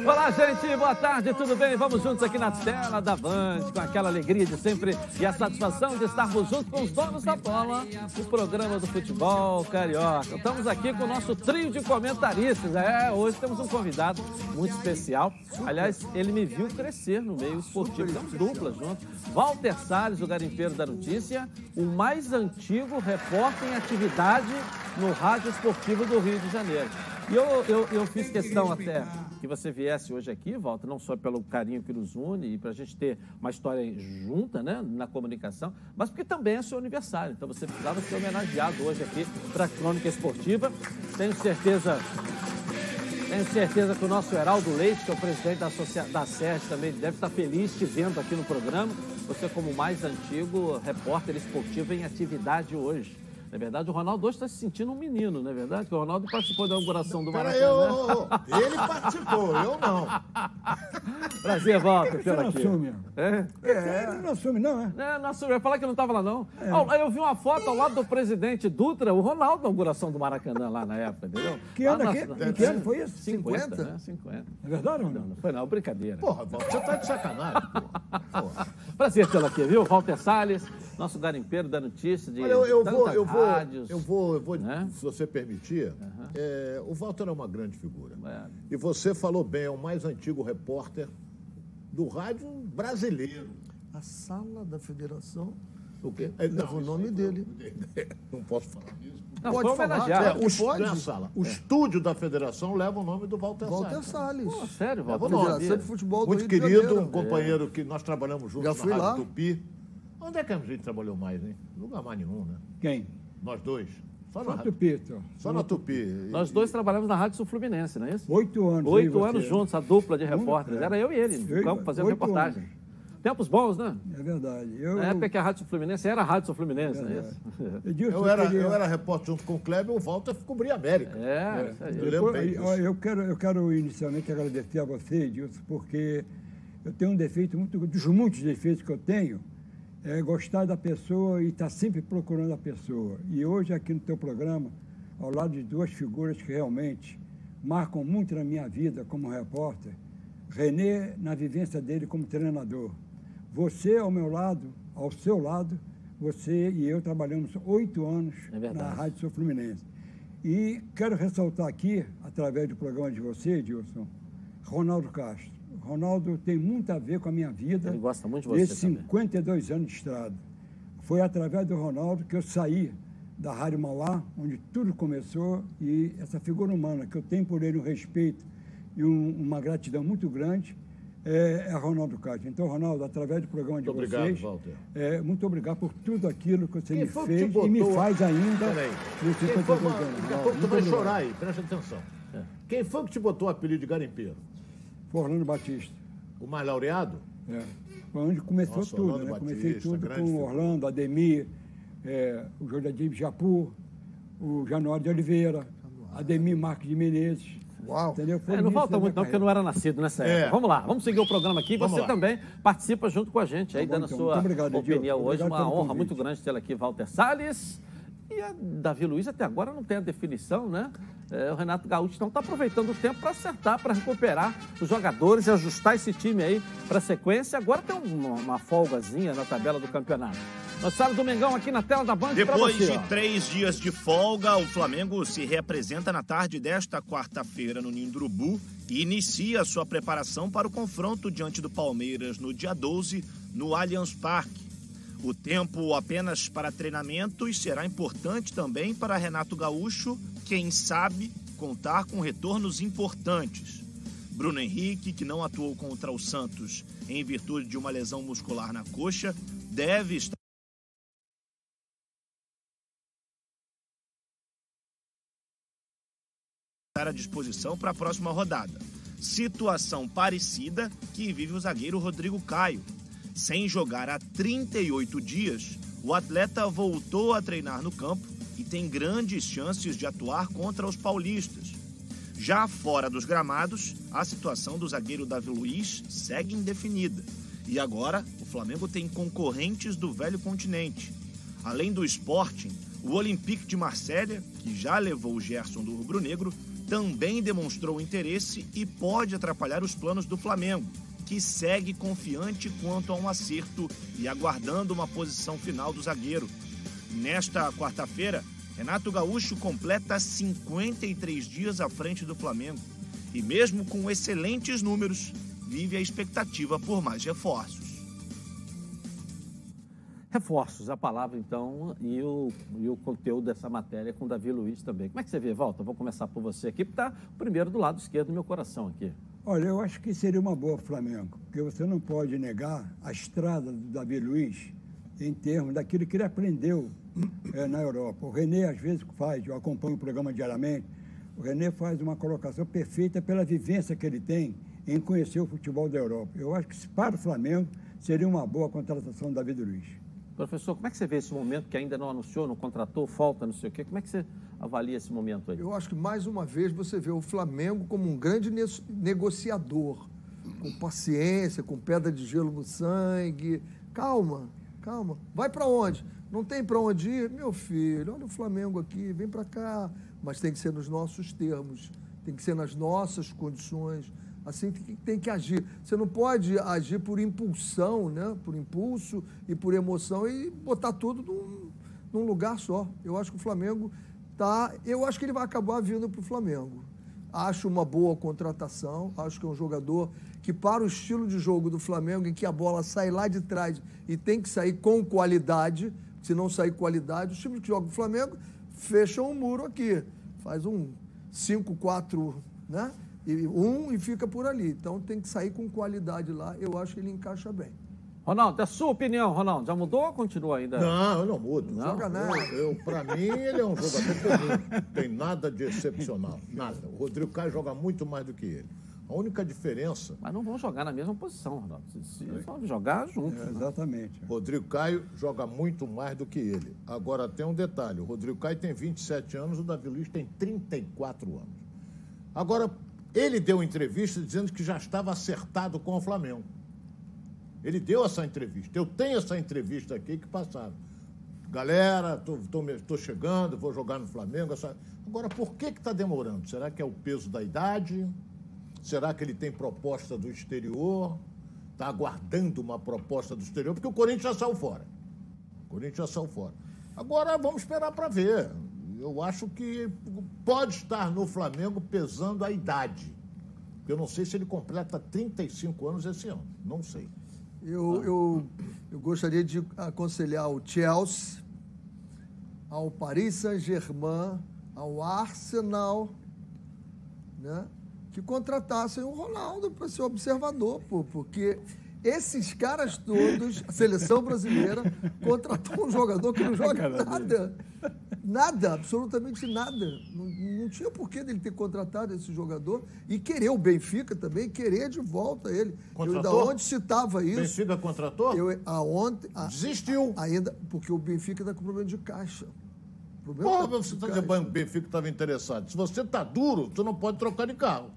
Olá, gente, boa tarde, tudo bem? Vamos juntos aqui na tela da Band, com aquela alegria de sempre e a satisfação de estarmos juntos com os donos da bola, o programa do futebol carioca. Estamos aqui com o nosso trio de comentaristas. É, hoje temos um convidado muito especial. Aliás, ele me viu crescer no meio esportivo. Temos dupla juntos. Walter Salles, o garimpeiro da notícia, o mais antigo repórter em atividade no Rádio Esportivo do Rio de Janeiro. E eu, eu, eu fiz questão até que você viesse hoje aqui, Walter, não só pelo carinho que nos une e para a gente ter uma história junta né, na comunicação, mas porque também é seu aniversário. Então você precisava ser homenageado hoje aqui para a Crônica Esportiva. Tenho certeza. Tenho certeza que o nosso Heraldo Leite, que é o presidente da, associa... da SERS, também deve estar feliz te vendo aqui no programa. Você, como mais antigo repórter esportivo em atividade hoje. Na verdade, o Ronaldo hoje está se sentindo um menino, não é verdade? Que o Ronaldo participou da inauguração do Maracanã. Eu, ele participou, eu não. Prazer, Walter, Você pela não aqui. assume. É? É, ele não assume, não, é? É, não assume. Eu ia falar que não estava lá, não. Ó, Eu vi uma foto ao lado do presidente Dutra, o Ronaldo, na inauguração do Maracanã lá na época, entendeu? Que ano, na- que, na- que ano foi isso? 50, 50? né? 50. É verdade ou Não, não? não foi não, brincadeira. Porra, Walter, você tá de sacanagem, porra. Porra. Prazer tê-lo aqui, viu? Walter Salles, nosso garimpeiro da notícia de Olha, eu, eu vou, tantas eu vou, rádios. eu vou, eu vou né? se você permitir, é, o Walter é uma grande figura. É. E você falou bem, é o mais antigo repórter do rádio brasileiro. A sala da federação O quê? leva o nome dele. Não posso falar isso. Não, Pode falar. É, o, pode? não é sala. O estúdio da federação leva o nome do Walter, Walter Salles. Salles. Pô, sério, É, Walter? vamos lá. não Federação de Futebol do Muito Rio de querido, um companheiro que nós trabalhamos juntos Já na fui Rádio lá. Tupi. Onde é que a gente trabalhou mais, hein? Lugar mais nenhum, né? Quem? Nós dois. Só, Só na, Tupito. só na Tupi. Nós dois trabalhamos na Rádio Sul Fluminense, não é isso? Oito anos. Oito aí, anos você. juntos, a dupla de repórteres. é. Era eu e ele, no campo, fazendo reportagem. anos. Tempos bons, né? É verdade. Eu, Na época que a Rádio Sul Fluminense era a Rádio Sul Fluminense, não é isso? Eu era, queria- eu era repórter junto com o Kleber, o Walter cobria a América. É, isso aí. Eu lembro bem ó, eu, quero, eu quero inicialmente agradecer a você, Edilson, porque eu tenho um defeito muito dos muitos defeitos que eu tenho, é gostar da pessoa e estar sempre procurando a pessoa. E hoje aqui no teu programa, ao lado de duas figuras que realmente marcam muito na minha vida como repórter, Renê na vivência dele como treinador. Você ao meu lado, ao seu lado, você e eu trabalhamos oito anos É na Rádio Sul Fluminense. E quero ressaltar aqui, através do programa de você, Edilson, Ronaldo Castro. Ronaldo tem muito a ver com a minha vida. Ele gosta muito de você também. 52 anos de estrada. Foi através do Ronaldo que eu saí da Rádio Mauá, onde tudo começou, e essa figura humana que eu tenho por ele um respeito e um- uma gratidão muito grande é, é Ronaldo Castro. Então, Ronaldo, através do programa de Muito obrigado, vocês, Walter. é, muito obrigado por tudo aquilo que você Quem me fez e me botou- faz ainda Peraí. nos Quem 52 foi, anos. daqui a pouco tu vai obrigado. chorar aí, presta atenção. Quem foi que te botou o apelido de garimpeiro? Foi Orlando Batista. O mais laureado? É. Foi onde começou Nossa, tudo, Orlando né? Batista, Comecei tudo com figura. Orlando, Ademir, é, o Jordadim Japur, o Januário de Oliveira, Ademir Marques de Menezes. Uau. Entendeu? Foi É, não falta muito não, porque eu não era nascido nessa É. época. Vamos lá, vamos seguir o programa aqui. Vamos Você lá. também participa junto com a gente aí, Tá bom, dando a então. sua obrigado, opinião hoje. Obrigado Uma pelo honra convite. muito grande tê-lo aqui, Walter Salles. E a Davi Luiz até agora não tem a definição, né? É, o Renato Gaúcho não está aproveitando o tempo para acertar, para recuperar os jogadores e ajustar esse time aí para a sequência. Agora tem uma, uma folgazinha na tabela do campeonato. Saímos do Mengão aqui na tela da Band Depois você. de três dias de folga, o Flamengo se reapresenta na tarde desta quarta-feira no Urubu e inicia sua preparação para o confronto diante do Palmeiras no dia 12, no Allianz Parque. O tempo apenas para treinamentos será importante também para Renato Gaúcho, quem sabe contar com retornos importantes. Bruno Henrique, que não atuou contra o Santos em virtude de uma lesão muscular na coxa, deve estar à disposição para a próxima rodada. Situação parecida que vive o zagueiro Rodrigo Caio. Sem jogar há 38 dias, o atleta voltou a treinar no campo e tem grandes chances de atuar contra os paulistas. Já fora dos gramados, a situação do zagueiro Davi Luiz segue indefinida. E agora, o Flamengo tem concorrentes do velho continente. Além do Sporting, o Olympique de Marselha, que já levou o Gerson do Rubro Negro, também demonstrou interesse e pode atrapalhar os planos do Flamengo, que segue confiante quanto a um acerto e aguardando uma posição final do zagueiro. Nesta quarta-feira, Renato Gaúcho completa 53 dias à frente do Flamengo e, mesmo com excelentes números, vive a expectativa por mais reforços. Reforços, a palavra então e o, e o conteúdo dessa matéria com Davi Luiz também. Como é que você vê, Volta? Vou começar por você aqui, porque está primeiro do lado esquerdo do meu coração aqui. Olha, eu acho que seria uma boa Flamengo, porque você não pode negar a estrada do Davi Luiz em termos daquilo que ele aprendeu é, na Europa. O Renê, às vezes, faz, eu acompanho o programa diariamente, o Renê faz uma colocação perfeita pela vivência que ele tem em conhecer o futebol da Europa. Eu acho que para o Flamengo seria uma boa contratação do Davi Luiz. Professor, como é que você vê esse momento que ainda não anunciou, não contratou, falta, não sei o quê? Como é que você avalia esse momento aí? Eu acho que mais uma vez você vê o Flamengo como um grande ne negociador, com paciência, com pedra de gelo no sangue. Calma, calma. Vai para onde? Não tem para onde ir? Meu filho, olha o Flamengo aqui, vem para cá. Mas tem que ser nos nossos termos, tem que ser nas nossas condições. Assim que, tem que agir. Você não pode agir por impulsão, né? por impulso e por emoção e botar tudo num, num lugar só. Eu acho que o Flamengo tá. Eu acho que ele vai acabar vindo para o Flamengo. Acho uma boa contratação, acho que é um jogador que, para o estilo de jogo do Flamengo, em que a bola sai lá de trás e tem que sair com qualidade, se não sair qualidade, os times que jogam o Flamengo fecham um muro aqui. Faz um 5-4, né? E um e fica por ali. Então tem que sair com qualidade lá. Eu acho que ele encaixa bem. Ronaldo, é a sua opinião, Ronaldo, já mudou ou continua ainda? Não, eu não mudo. Não? Joga nada. Eu, eu, pra mim, ele é um jogador comum. Tem nada de excepcional. Nada. O Rodrigo Caio joga muito mais do que ele. A única diferença. Mas não vão jogar na mesma posição, Ronaldo. Se, vão jogar juntos. É, né? exatamente. Rodrigo Caio joga muito mais do que ele. Agora tem um detalhe: o Rodrigo Caio tem 27 anos, o Davi Luiz tem 34 anos. Agora, ele deu entrevista dizendo que já estava acertado com o Flamengo. Ele deu essa entrevista. Eu tenho essa entrevista aqui que passaram. Galera, tô chegando, vou jogar no Flamengo. Essa... Agora, por que está demorando? Será que é o peso da idade? Será que ele tem proposta do exterior? Está aguardando uma proposta do exterior? Porque o Corinthians já saiu fora. O Corinthians já saiu fora. Agora vamos esperar para ver. Eu acho que pode estar no Flamengo pesando a idade. Eu não sei se ele completa 35 anos esse ano. Não sei. Eu, eu, eu gostaria de aconselhar o Chelsea, ao Paris Saint-Germain, ao Arsenal, né? que contratassem o Ronaldo para ser observador, pô, porque esses caras todos, a seleção brasileira, contratou um jogador que não joga nada. Nada, absolutamente nada. Não, não tinha porquê dele ter contratado esse jogador e querer o Benfica também, querer de volta ele. Contratou? Eu, da onde citava isso? Benfica contratou? Eu, a, Desistiu. ainda, porque o Benfica está com problema de caixa. Problema Porra, tá você está dizendo que o Benfica estava interessado. Se você está duro, você não pode trocar de carro.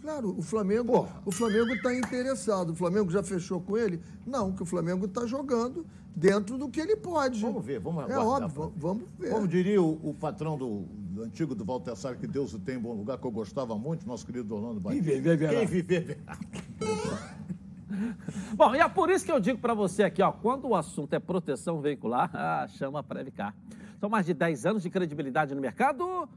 Claro, o Flamengo Porra. o Flamengo está interessado. O Flamengo já fechou com ele? Não, que o Flamengo está jogando dentro do que ele pode. Vamos ver, vamos É aguardar óbvio, pra va- vamos ver. Como diria o, o patrão do, do antigo do Walter Sá, que Deus o tem em bom lugar, que eu gostava muito, nosso querido Orlando Batista. Quem viver, verá. Quem viver, verá. Bom, e é por isso que eu digo para você aqui, ó, quando o assunto é proteção veicular, ah, chama a Previcar. São mais de 10 anos de credibilidade no mercado.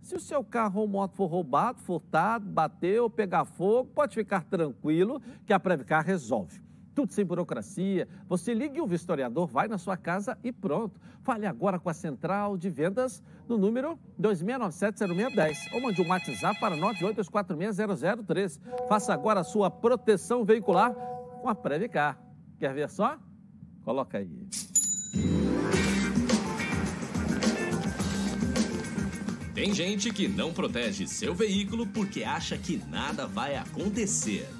Se o seu carro ou moto for roubado, furtado, bateu, pegar fogo, pode ficar tranquilo que a Previcar resolve. Tudo sem burocracia. Você liga e o vistoriador vai na sua casa e pronto. Fale agora com a central de vendas no número 2697-0610 ou mande um WhatsApp para 982460003. Faça agora a sua proteção veicular com a Previcar. Quer ver só? Coloca aí. Tem gente que não protege seu veículo porque acha que nada vai acontecer.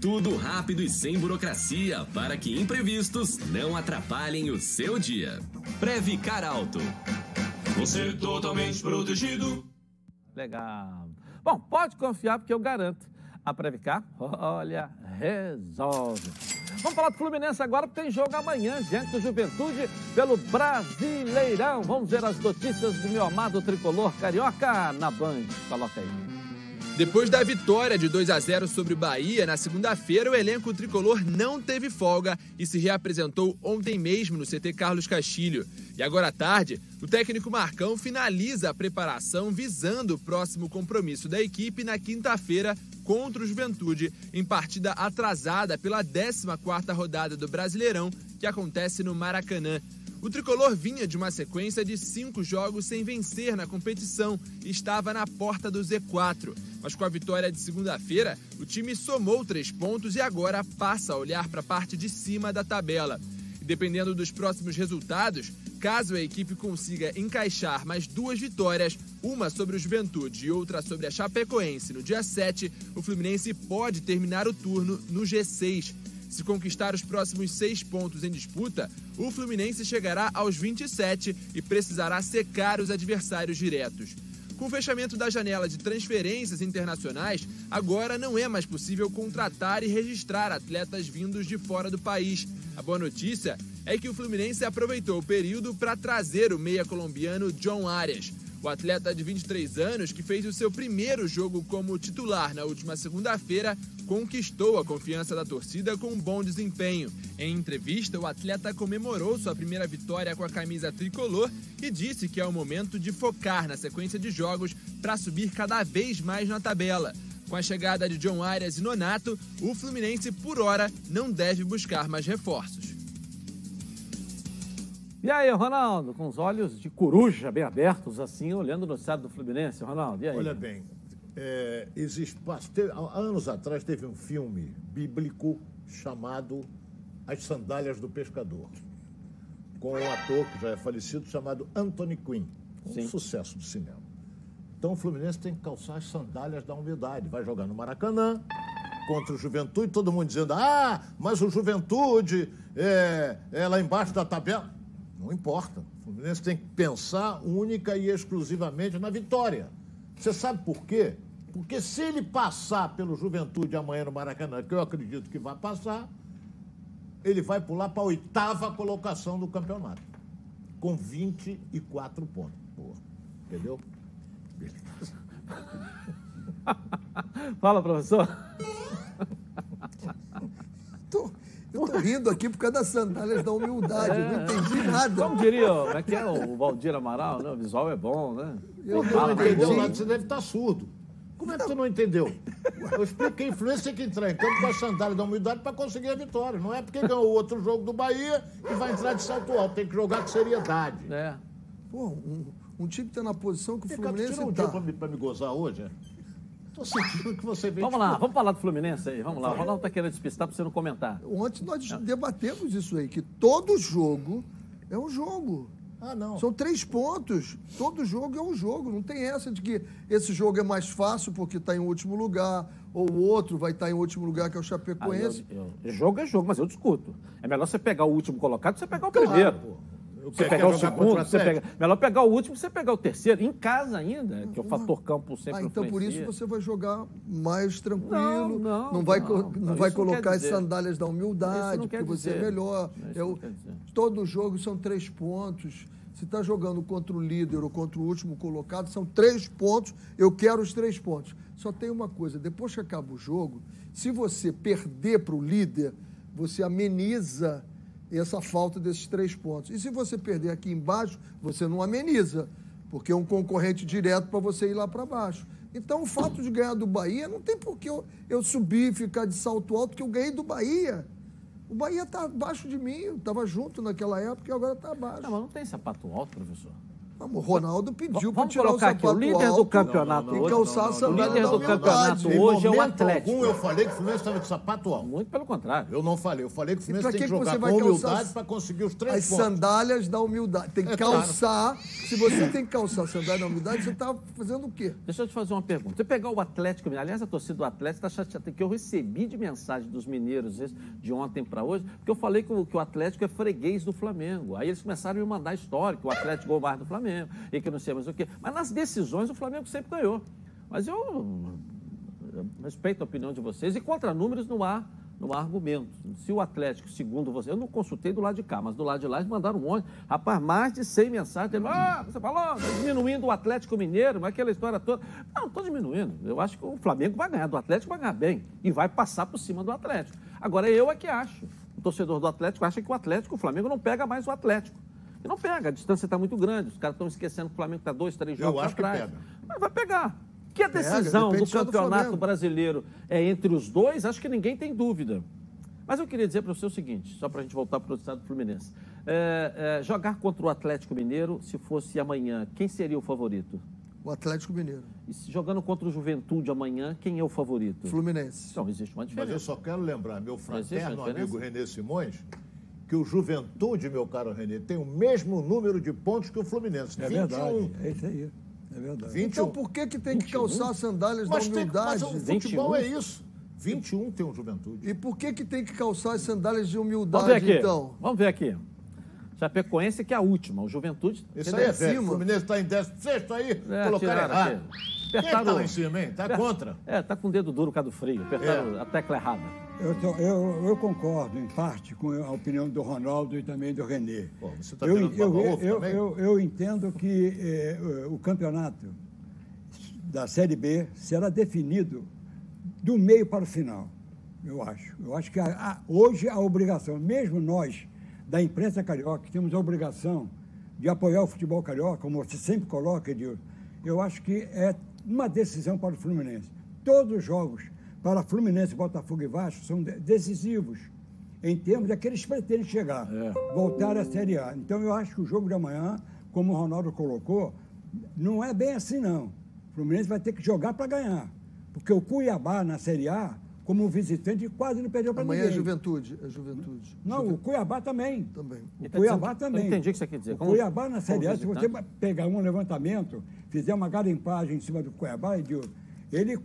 Tudo rápido e sem burocracia para que imprevistos não atrapalhem o seu dia. Previcar Alto. Você totalmente protegido. Legal. Bom, pode confiar porque eu garanto. A Previcar, olha, resolve. Vamos falar do Fluminense agora, porque tem jogo amanhã, diante do Juventude, pelo Brasileirão. Vamos ver as notícias do meu amado tricolor carioca na Band. Coloca aí. Depois da vitória de 2 a 0 sobre o Bahia na segunda-feira, o elenco tricolor não teve folga e se reapresentou ontem mesmo no CT Carlos Castilho. E agora à tarde, o técnico Marcão finaliza a preparação visando o próximo compromisso da equipe na quinta-feira contra o Juventude, em partida atrasada pela 14ª rodada do Brasileirão, que acontece no Maracanã. O tricolor vinha de uma sequência de cinco jogos sem vencer na competição e estava na porta do Z4. Mas com a vitória de segunda-feira, o time somou três pontos e agora passa a olhar para a parte de cima da tabela. E dependendo dos próximos resultados, caso a equipe consiga encaixar mais duas vitórias, uma sobre o Juventude e outra sobre a Chapecoense no dia 7, o Fluminense pode terminar o turno no G6. Se conquistar os próximos seis pontos em disputa, o Fluminense chegará aos 27 e precisará secar os adversários diretos. Com o fechamento da janela de transferências internacionais, agora não é mais possível contratar e registrar atletas vindos de fora do país. A boa notícia é que o Fluminense aproveitou o período para trazer o meia colombiano John Arias. O atleta de 23 anos, que fez o seu primeiro jogo como titular na última segunda-feira, conquistou a confiança da torcida com um bom desempenho. Em entrevista, o atleta comemorou sua primeira vitória com a camisa tricolor e disse que é o momento de focar na sequência de jogos para subir cada vez mais na tabela. Com a chegada de John Arias e Nonato, o Fluminense, por hora, não deve buscar mais reforços. E aí, Ronaldo, com os olhos de coruja bem abertos, assim, olhando no estado do Fluminense, Ronaldo, e aí? Olha bem, é, existe, teve, há anos atrás teve um filme bíblico chamado As Sandálias do Pescador, com um ator que já é falecido chamado Anthony Quinn, um Sim. sucesso do cinema. Então o Fluminense tem que calçar as sandálias da humildade, vai jogar no Maracanã contra o Juventude, todo mundo dizendo, ah, mas o Juventude é, é lá embaixo da tabela. Não importa. O Fluminense tem que pensar única e exclusivamente na vitória. Você sabe por quê? Porque se ele passar pelo Juventude amanhã no Maracanã, que eu acredito que vai passar, ele vai pular para a oitava colocação do campeonato, com 24 pontos. Boa. Entendeu? Fala, professor. Eu tô rindo aqui por causa das sandálias da humildade. Eu não entendi nada. Como diria, como é que é o Valdir Amaral, né? O visual é bom, né? Eu Você não não entendeu nada, você deve estar surdo. Como é que você não entendeu? Eu explico que a influência tem que entrar em campo com a sandália da humildade para conseguir a vitória. Não é porque ganhou o outro jogo do Bahia e vai entrar de salto alto. Tem que jogar com seriedade. É. Pô, um, um time que tá na posição que o Fluminense tira um tá. dia para me, pra me gozar hoje. é? Tô sentindo que você vem... Vamos lá, vamos falar do Fluminense aí, vamos lá. O Ronaldo tá querendo despistar para você não comentar. Ontem nós debatemos isso aí, que todo jogo é um jogo. Ah, não. São três pontos. Todo jogo é um jogo. Não tem essa de que esse jogo é mais fácil porque está em último lugar, ou o outro vai estar em último lugar, que é o Chapecoense. eu- eu- jogo é jogo, mas eu discuto. É melhor você pegar o último colocado que você pegar o Claro, primeiro. pô. Eu Você pegar o segundo, você pega. Melhor pegar o último você pegar o terceiro. Em casa ainda, que o fator campo sempre Ah, então por isso você vai jogar mais tranquilo, Não, não, vai, não. co- Não, não vai colocar as sandálias da humildade, porque você é dizer. melhor. É quer dizer. todo jogo são três pontos. Se está jogando contra o líder ou contra o último colocado, são três pontos. Eu quero os três pontos. Só tem uma coisa: depois que acaba o jogo, se você perder para o líder, você ameniza essa falta desses três pontos. E se você perder aqui embaixo, você não ameniza, porque é um concorrente direto para você ir lá para baixo. Então, o fato de ganhar do Bahia, não tem por que eu, eu subir e ficar de salto alto, que eu ganhei do Bahia. O Bahia está abaixo de mim, estava junto naquela época e agora está abaixo. Não, mas não tem sapato alto, professor. O Ronaldo pediu para Vamos tirar o colocar aqui, o sapato líder do alto campeonato e calçar a O sandália líder da do campeonato hoje é o Atlético. algum eu falei que o Fluminense estava de sapato alto. Muito pelo contrário. Eu não falei. Eu falei que o Fluminense tem que jogar com humildade as- para conseguir os três As pontos. sandálias da humildade. Tem que É claro. calçar. Se você tem que calçar a sandália da humildade, você está fazendo o quê? Deixa eu te fazer uma pergunta. Você pegar o Atlético aliás, a torcida do Atlético está chateada, que eu recebi de mensagem dos mineiros de ontem para hoje, porque eu falei que o, que o Atlético é freguês do Flamengo. Aí eles começaram a me mandar história, que o Atlético ganhou mais do Flamengo, e que não sei mais o quê. Mas nas decisões o Flamengo sempre ganhou. Mas eu, eu respeito a opinião de vocês e contra números não há. Há argumento. Se o Atlético, segundo você, eu não consultei do lado de cá, mas do lado de lá eles mandaram um monte. Rapaz, mais de 100 mensagens. Ah, você falou, tá diminuindo o Atlético Mineiro, mas aquela história toda. Não estou diminuindo. Eu acho que o Flamengo vai ganhar do Atlético, vai ganhar bem. E vai passar por cima do Atlético. Agora, eu é que acho. O torcedor do Atlético acha que o Atlético, o Flamengo não pega mais o Atlético. E não pega, a distância está muito grande. Os caras estão esquecendo que o Flamengo está dois, três jogos atrás. pega. Mas vai pegar. Que a decisão depende do do campeonato Flamengo. brasileiro é entre os dois, acho que ninguém tem dúvida. Mas eu queria dizer para você o seguinte, só para a gente voltar para o estado do Fluminense. É, é, jogar contra o Atlético Mineiro, se fosse amanhã, quem seria o favorito? O Atlético Mineiro. E se jogando contra o Juventude amanhã, quem é o favorito? Fluminense. Então, existe uma Mas diferença. eu só quero lembrar, meu fraterno amigo Renê Simões, que o Juventude, meu caro Renê, tem o mesmo número de pontos que o Fluminense. É 21. verdade, é isso aí. É verdade. 21. Então por que, que tem que calçar as sandálias Mas, da tem, mas humildade? o futebol 21. é isso. 21 tem o Juventude. E por que, que tem que calçar as sandálias de Vamos ver humildade, aqui. então? Vamos ver aqui. Chapecoense, que é a última. O Juventude. Isso aí é é velho. O. Fluminense está em 16 aí, É, colocaram errado. aqui. Quem está lá em cima, hein? Está contra. É, tá com o dedo duro por causa do frio. Apertaram É. a tecla errada. Eu, eu- eu concordo, em parte, com a opinião do Ronaldo e também do Renê. Pô, você tá eu, eu, eu, eu- entendo que eh, o campeonato da Série B será definido do meio para o final, eu acho. Eu acho que a- a- hoje a obrigação, mesmo nós, da imprensa carioca, que temos a obrigação de apoiar o futebol carioca, como você sempre coloca, Edil, eu acho que é uma decisão para o Fluminense. Todos os jogos para Fluminense, Botafogo e Vasco são de- decisivos em termos daqueles que pretendem chegar, voltar à Série A. Então eu acho que o jogo de amanhã, como o Ronaldo colocou, não é bem assim não. O Fluminense vai ter que jogar para ganhar. Porque o Cuiabá na Série A, como visitante, quase não perdeu para Amanhã ninguém. é juventude. É juventude. Não, o Cuiabá também. Também. O tá Cuiabá dizendo- também. eu entendi o que você quer dizer. O Como- Cuiabá na Série A, se você pegar um levantamento, fizer uma garimpagem em cima do Cuiabá, Edil, ele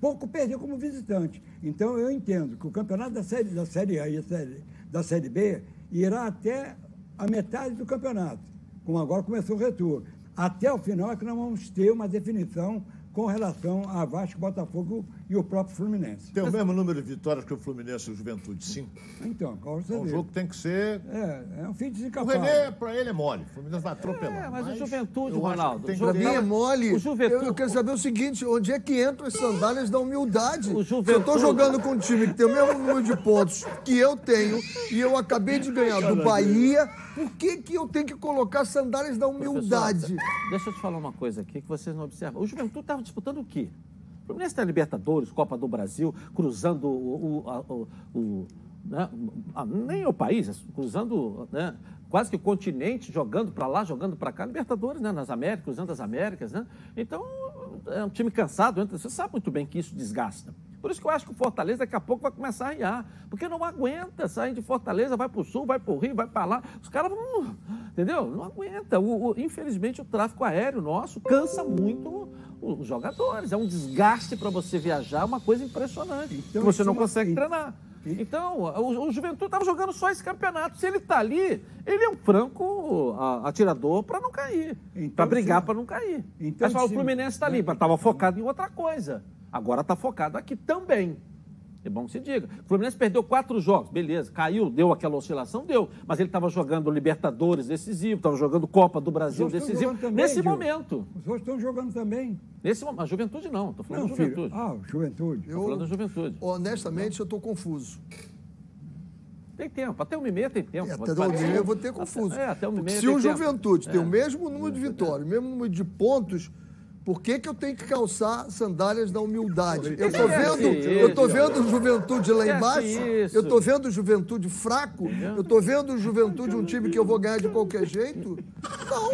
pouco perdeu como visitante. Então eu entendo que o campeonato da Série, da série A e série, da Série B irá até a metade do campeonato, como agora começou o retorno. Até o final é que nós vamos ter uma definição com relação a Vasco, Botafogo e o próprio Fluminense. Tem o mesmo número de vitórias que o Fluminense e o Juventude, sim. Então, qual você É um vê? jogo que tem que ser. É, é um fim O desencapado. René, para ele, é mole. O Fluminense vai atropelar. É, mas o Juventude, Ronaldo, o ter- mim é mole. O Juventude- Eu, eu quero saber o seguinte: onde é que entram as sandálias da humildade? O Se eu Juventude- tô jogando com um time que tem o mesmo número de pontos que eu tenho e eu acabei de ganhar do Bahia, por que, que eu tenho que colocar sandálias da humildade? Professor, Deixa eu te falar uma coisa aqui que vocês não observam. O Juventude estava disputando o quê? O Fluminense está Libertadores, Copa do Brasil, cruzando o. o- a- o- o- né? Ah, nem o país, cruzando né? quase que o continente, jogando para lá, jogando para cá. Libertadores, né? nas Américas, cruzando as Américas. Né? Então, é um time cansado. Você sabe muito bem que isso desgasta. Por isso que eu acho que o Fortaleza daqui a pouco vai começar a riar. Porque não aguenta sair de Fortaleza, vai para o sul, vai para o Rio, vai para lá. Os caras vão. Entendeu? Não aguenta. O- o- infelizmente, o tráfego aéreo nosso cansa muito os jogadores. É um desgaste para você viajar, uma coisa impressionante. Então, que você não é consegue treinar. Então, o, o Juventude estava jogando só esse campeonato. Se ele está ali, ele é um franco atirador para não cair. Então, para brigar para não cair. Então, Mas fala, o se- Fluminense está ali, estava focado em outra coisa. Agora está focado aqui também. É bom que se diga. O Fluminense perdeu quatro jogos, beleza, caiu, deu aquela oscilação, deu. Mas ele estava jogando Libertadores decisivo, estava jogando Copa do Brasil decisivo. jogando também, Nesse Dil. momento. Os outros estão jogando também. Nesse momento. A juventude não, estou falando Não, da filho. juventude. Ah, o Juventude. Estou falando da juventude. Honestamente, eu estou confuso. Tem tempo, até uma e meia tem tempo. É, até o parecer. meio eu vou ter confuso. É, até uma e meia se tem o tempo. Juventude tem É. o mesmo número de vitórias, o mesmo número de pontos, Por que, que eu tenho que calçar sandálias da humildade? Eu tô vendo, eu tô vendo juventude lá embaixo, eu tô vendo juventude fraco, eu tô vendo juventude um time que eu vou ganhar de qualquer jeito. Não.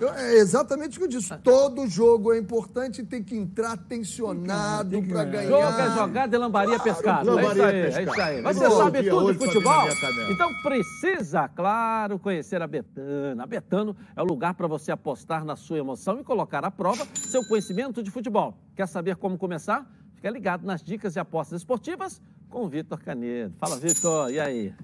Eu, é exatamente o que eu disse. Todo jogo é importante e tem que entrar tensionado para ganhar. Jogo é jogada e lambaria pescada. É isso aí, é isso aí. Você sabe tudo de futebol? Então precisa, claro, conhecer a Betano. A Betano é o lugar para você apostar na sua emoção e colocar à prova seu conhecimento de futebol. Quer saber como começar? Fica ligado nas dicas de apostas esportivas com o Vitor Canedo. Fala, Vitor, e aí?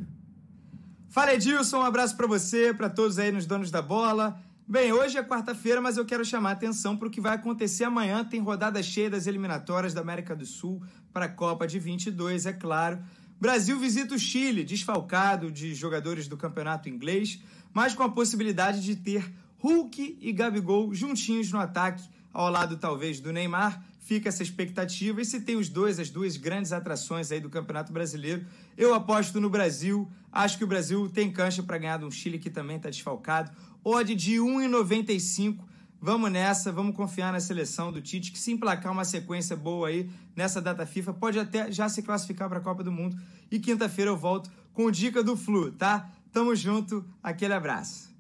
Fala, Edilson, um abraço para você, para todos aí nos donos da bola. Bem, hoje é quarta-feira, mas eu quero chamar a atenção para o que vai acontecer amanhã. Tem rodada cheia das eliminatórias da América do Sul para a Copa de 22, é claro. Brasil visita o Chile, desfalcado de jogadores do campeonato inglês, mas com a possibilidade de ter Hulk e Gabigol juntinhos no ataque ao lado talvez do Neymar, fica essa expectativa. E se tem os dois, as duas grandes atrações aí do Campeonato Brasileiro, eu aposto no Brasil. Acho que o Brasil tem cancha para ganhar de um Chile que também está desfalcado. Odd de 1,95. Vamos nessa, vamos confiar na seleção do Tite, que se emplacar uma sequência boa aí nessa data FIFA, pode até já se classificar para a Copa do Mundo. E quinta-feira eu volto com dica do Flu, tá? Tamo junto, aquele abraço.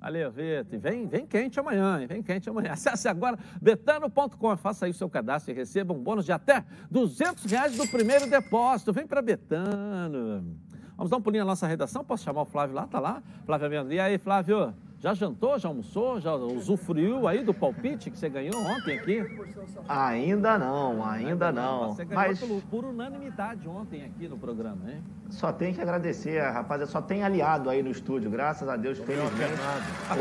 Valeu, Vitor. Vem, vem quente amanhã, vem quente amanhã. Acesse agora betano.com, faça aí o seu cadastro e receba um bônus de até 200 reais do primeiro depósito. Vem para Betano. Vamos dar um pulinho na nossa redação? Posso chamar o Flávio lá? Tá lá? Flávio Amendoim. E aí, Flávio? Já jantou, já almoçou, já usufruiu aí do palpite que você ganhou ontem aqui? Ainda não, ainda não. Você ganhou Mas... por, por unanimidade ontem aqui no programa, hein? Só tem que agradecer, rapaz. Só tem aliado aí no estúdio, graças a Deus, felizmente.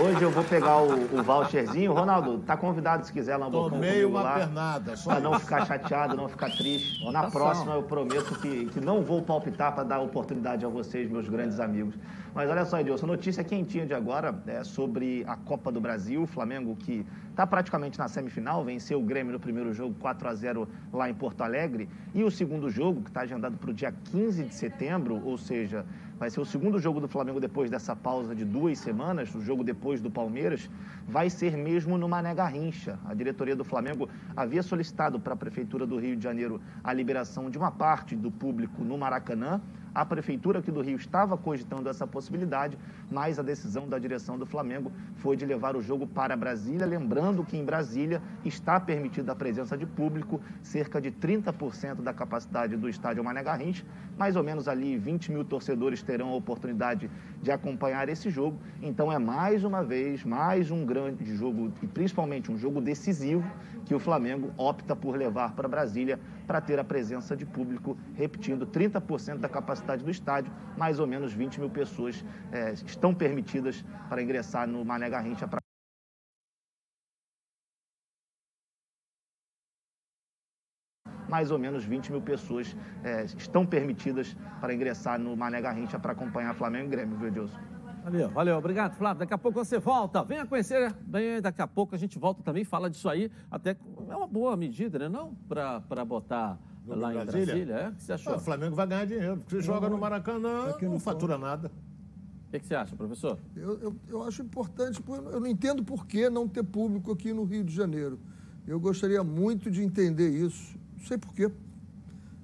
Hoje eu vou pegar o, o voucherzinho. Ronaldo, tá convidado se quiser lá um Tomei uma lá, pernada. Só pra não ficar chateado, não ficar triste. Na próxima eu prometo que, que não vou palpitar para dar oportunidade a vocês, meus grandes amigos. Mas olha só, Edilson, notícia quentinha de agora é sobre a Copa do Brasil. O Flamengo que está praticamente na semifinal, venceu o Grêmio no primeiro jogo 4 a 0 lá em Porto Alegre. E o segundo jogo, que está agendado para o dia 15 de setembro, ou seja, vai ser o segundo jogo do Flamengo depois dessa pausa de duas semanas, o jogo depois do Palmeiras, vai ser mesmo no Mané Garrincha. A diretoria do Flamengo havia solicitado para a Prefeitura do Rio de Janeiro a liberação de uma parte do público no Maracanã. A Prefeitura aqui do Rio estava cogitando essa possibilidade, mas a decisão da direção do Flamengo foi de levar o jogo para Brasília, lembrando que em Brasília está permitida a presença de público, cerca de 30% da capacidade do estádio Mané Garrincha, mais ou menos ali 20 mil torcedores terão a oportunidade de acompanhar esse jogo. Então é mais uma vez, mais um grande jogo, e principalmente um jogo decisivo, que o Flamengo opta por levar para Brasília para ter a presença de público, repetindo, 30% da capacidade do estádio, mais ou menos 20 mil pessoas é, estão permitidas para ingressar no Mané Garrincha. Pra... mais ou menos 20 mil pessoas é, estão permitidas para ingressar no Mané Garrincha para acompanhar Flamengo e Grêmio, viu? Valeu, valeu, obrigado, Flávio. Daqui a pouco você volta. Venha conhecer. Bem, daqui a pouco a gente volta também fala disso aí. Até é uma boa medida, né? Não para botar lá em Brasília. É? O que você achou? Ah, o Flamengo vai ganhar dinheiro. Porque você joga no Maracanã, não, não fatura nada. O que, que, você acha, professor? Eu, eu, eu acho importante, eu não entendo por que não ter público aqui no Rio de Janeiro. Eu gostaria muito de entender isso. Não sei por quê.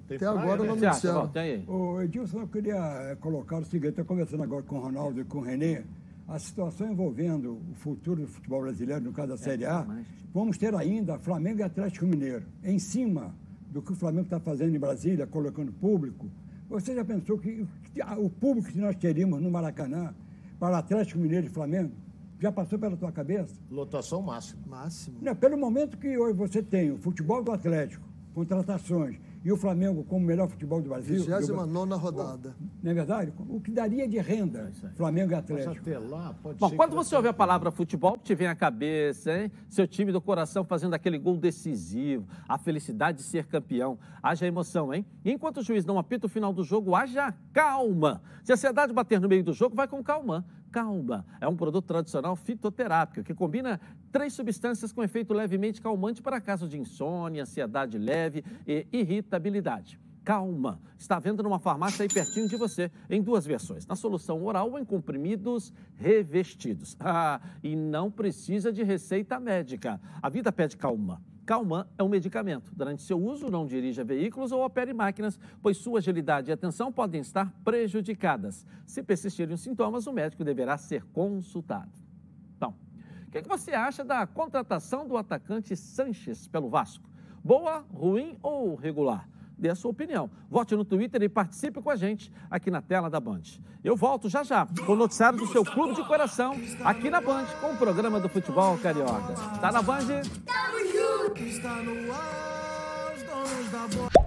Tem Até praia, agora né? não me disseram. O Edilson, eu queria eh, colocar o seguinte, estou conversando agora com o Ronaldo e com o Renê, a situação envolvendo o futuro do futebol brasileiro, no caso da é, Série A, vamos ter ainda Flamengo e Atlético Mineiro. Em cima do que o Flamengo está fazendo em Brasília, colocando público, você já pensou que o público que nós teríamos no Maracanã para Atlético Mineiro e Flamengo já passou pela tua cabeça? Lotação máxima. Máximo. Não, pelo momento que hoje você tem o futebol do Atlético, contratações, e o Flamengo como o melhor futebol do Brasil. 29 rodada. Não é verdade? O que daria de renda é Flamengo e Atlético. Pode lá, pode Bom, quando você ouve a palavra futebol, te vem à cabeça, hein? Seu time do coração fazendo aquele gol decisivo, a felicidade de ser campeão. Haja emoção, hein? E enquanto o juiz não apita o final do jogo, haja calma. Se a ansiedade bater no meio do jogo, vai com calma calma. É um produto tradicional fitoterápico que combina três substâncias com efeito levemente calmante para casos de insônia, ansiedade leve e irritabilidade. Calma. Está vendo numa farmácia aí pertinho de você, em duas versões, na solução oral ou em comprimidos revestidos. Ah, e não precisa de receita médica. A vida pede calma. Calman é um medicamento. Durante seu uso, não dirija veículos ou opere máquinas, pois sua agilidade e atenção podem estar prejudicadas. Se persistirem os sintomas, o médico deverá ser consultado. Então, o que, que você acha da contratação do atacante Sanches pelo Vasco? Boa, ruim ou regular? Dê a sua opinião. Vote no Twitter e participe com a gente aqui na tela da Band. Eu volto já já com o noticiário do seu clube de coração aqui na Band com o programa do futebol carioca. Tá na Band?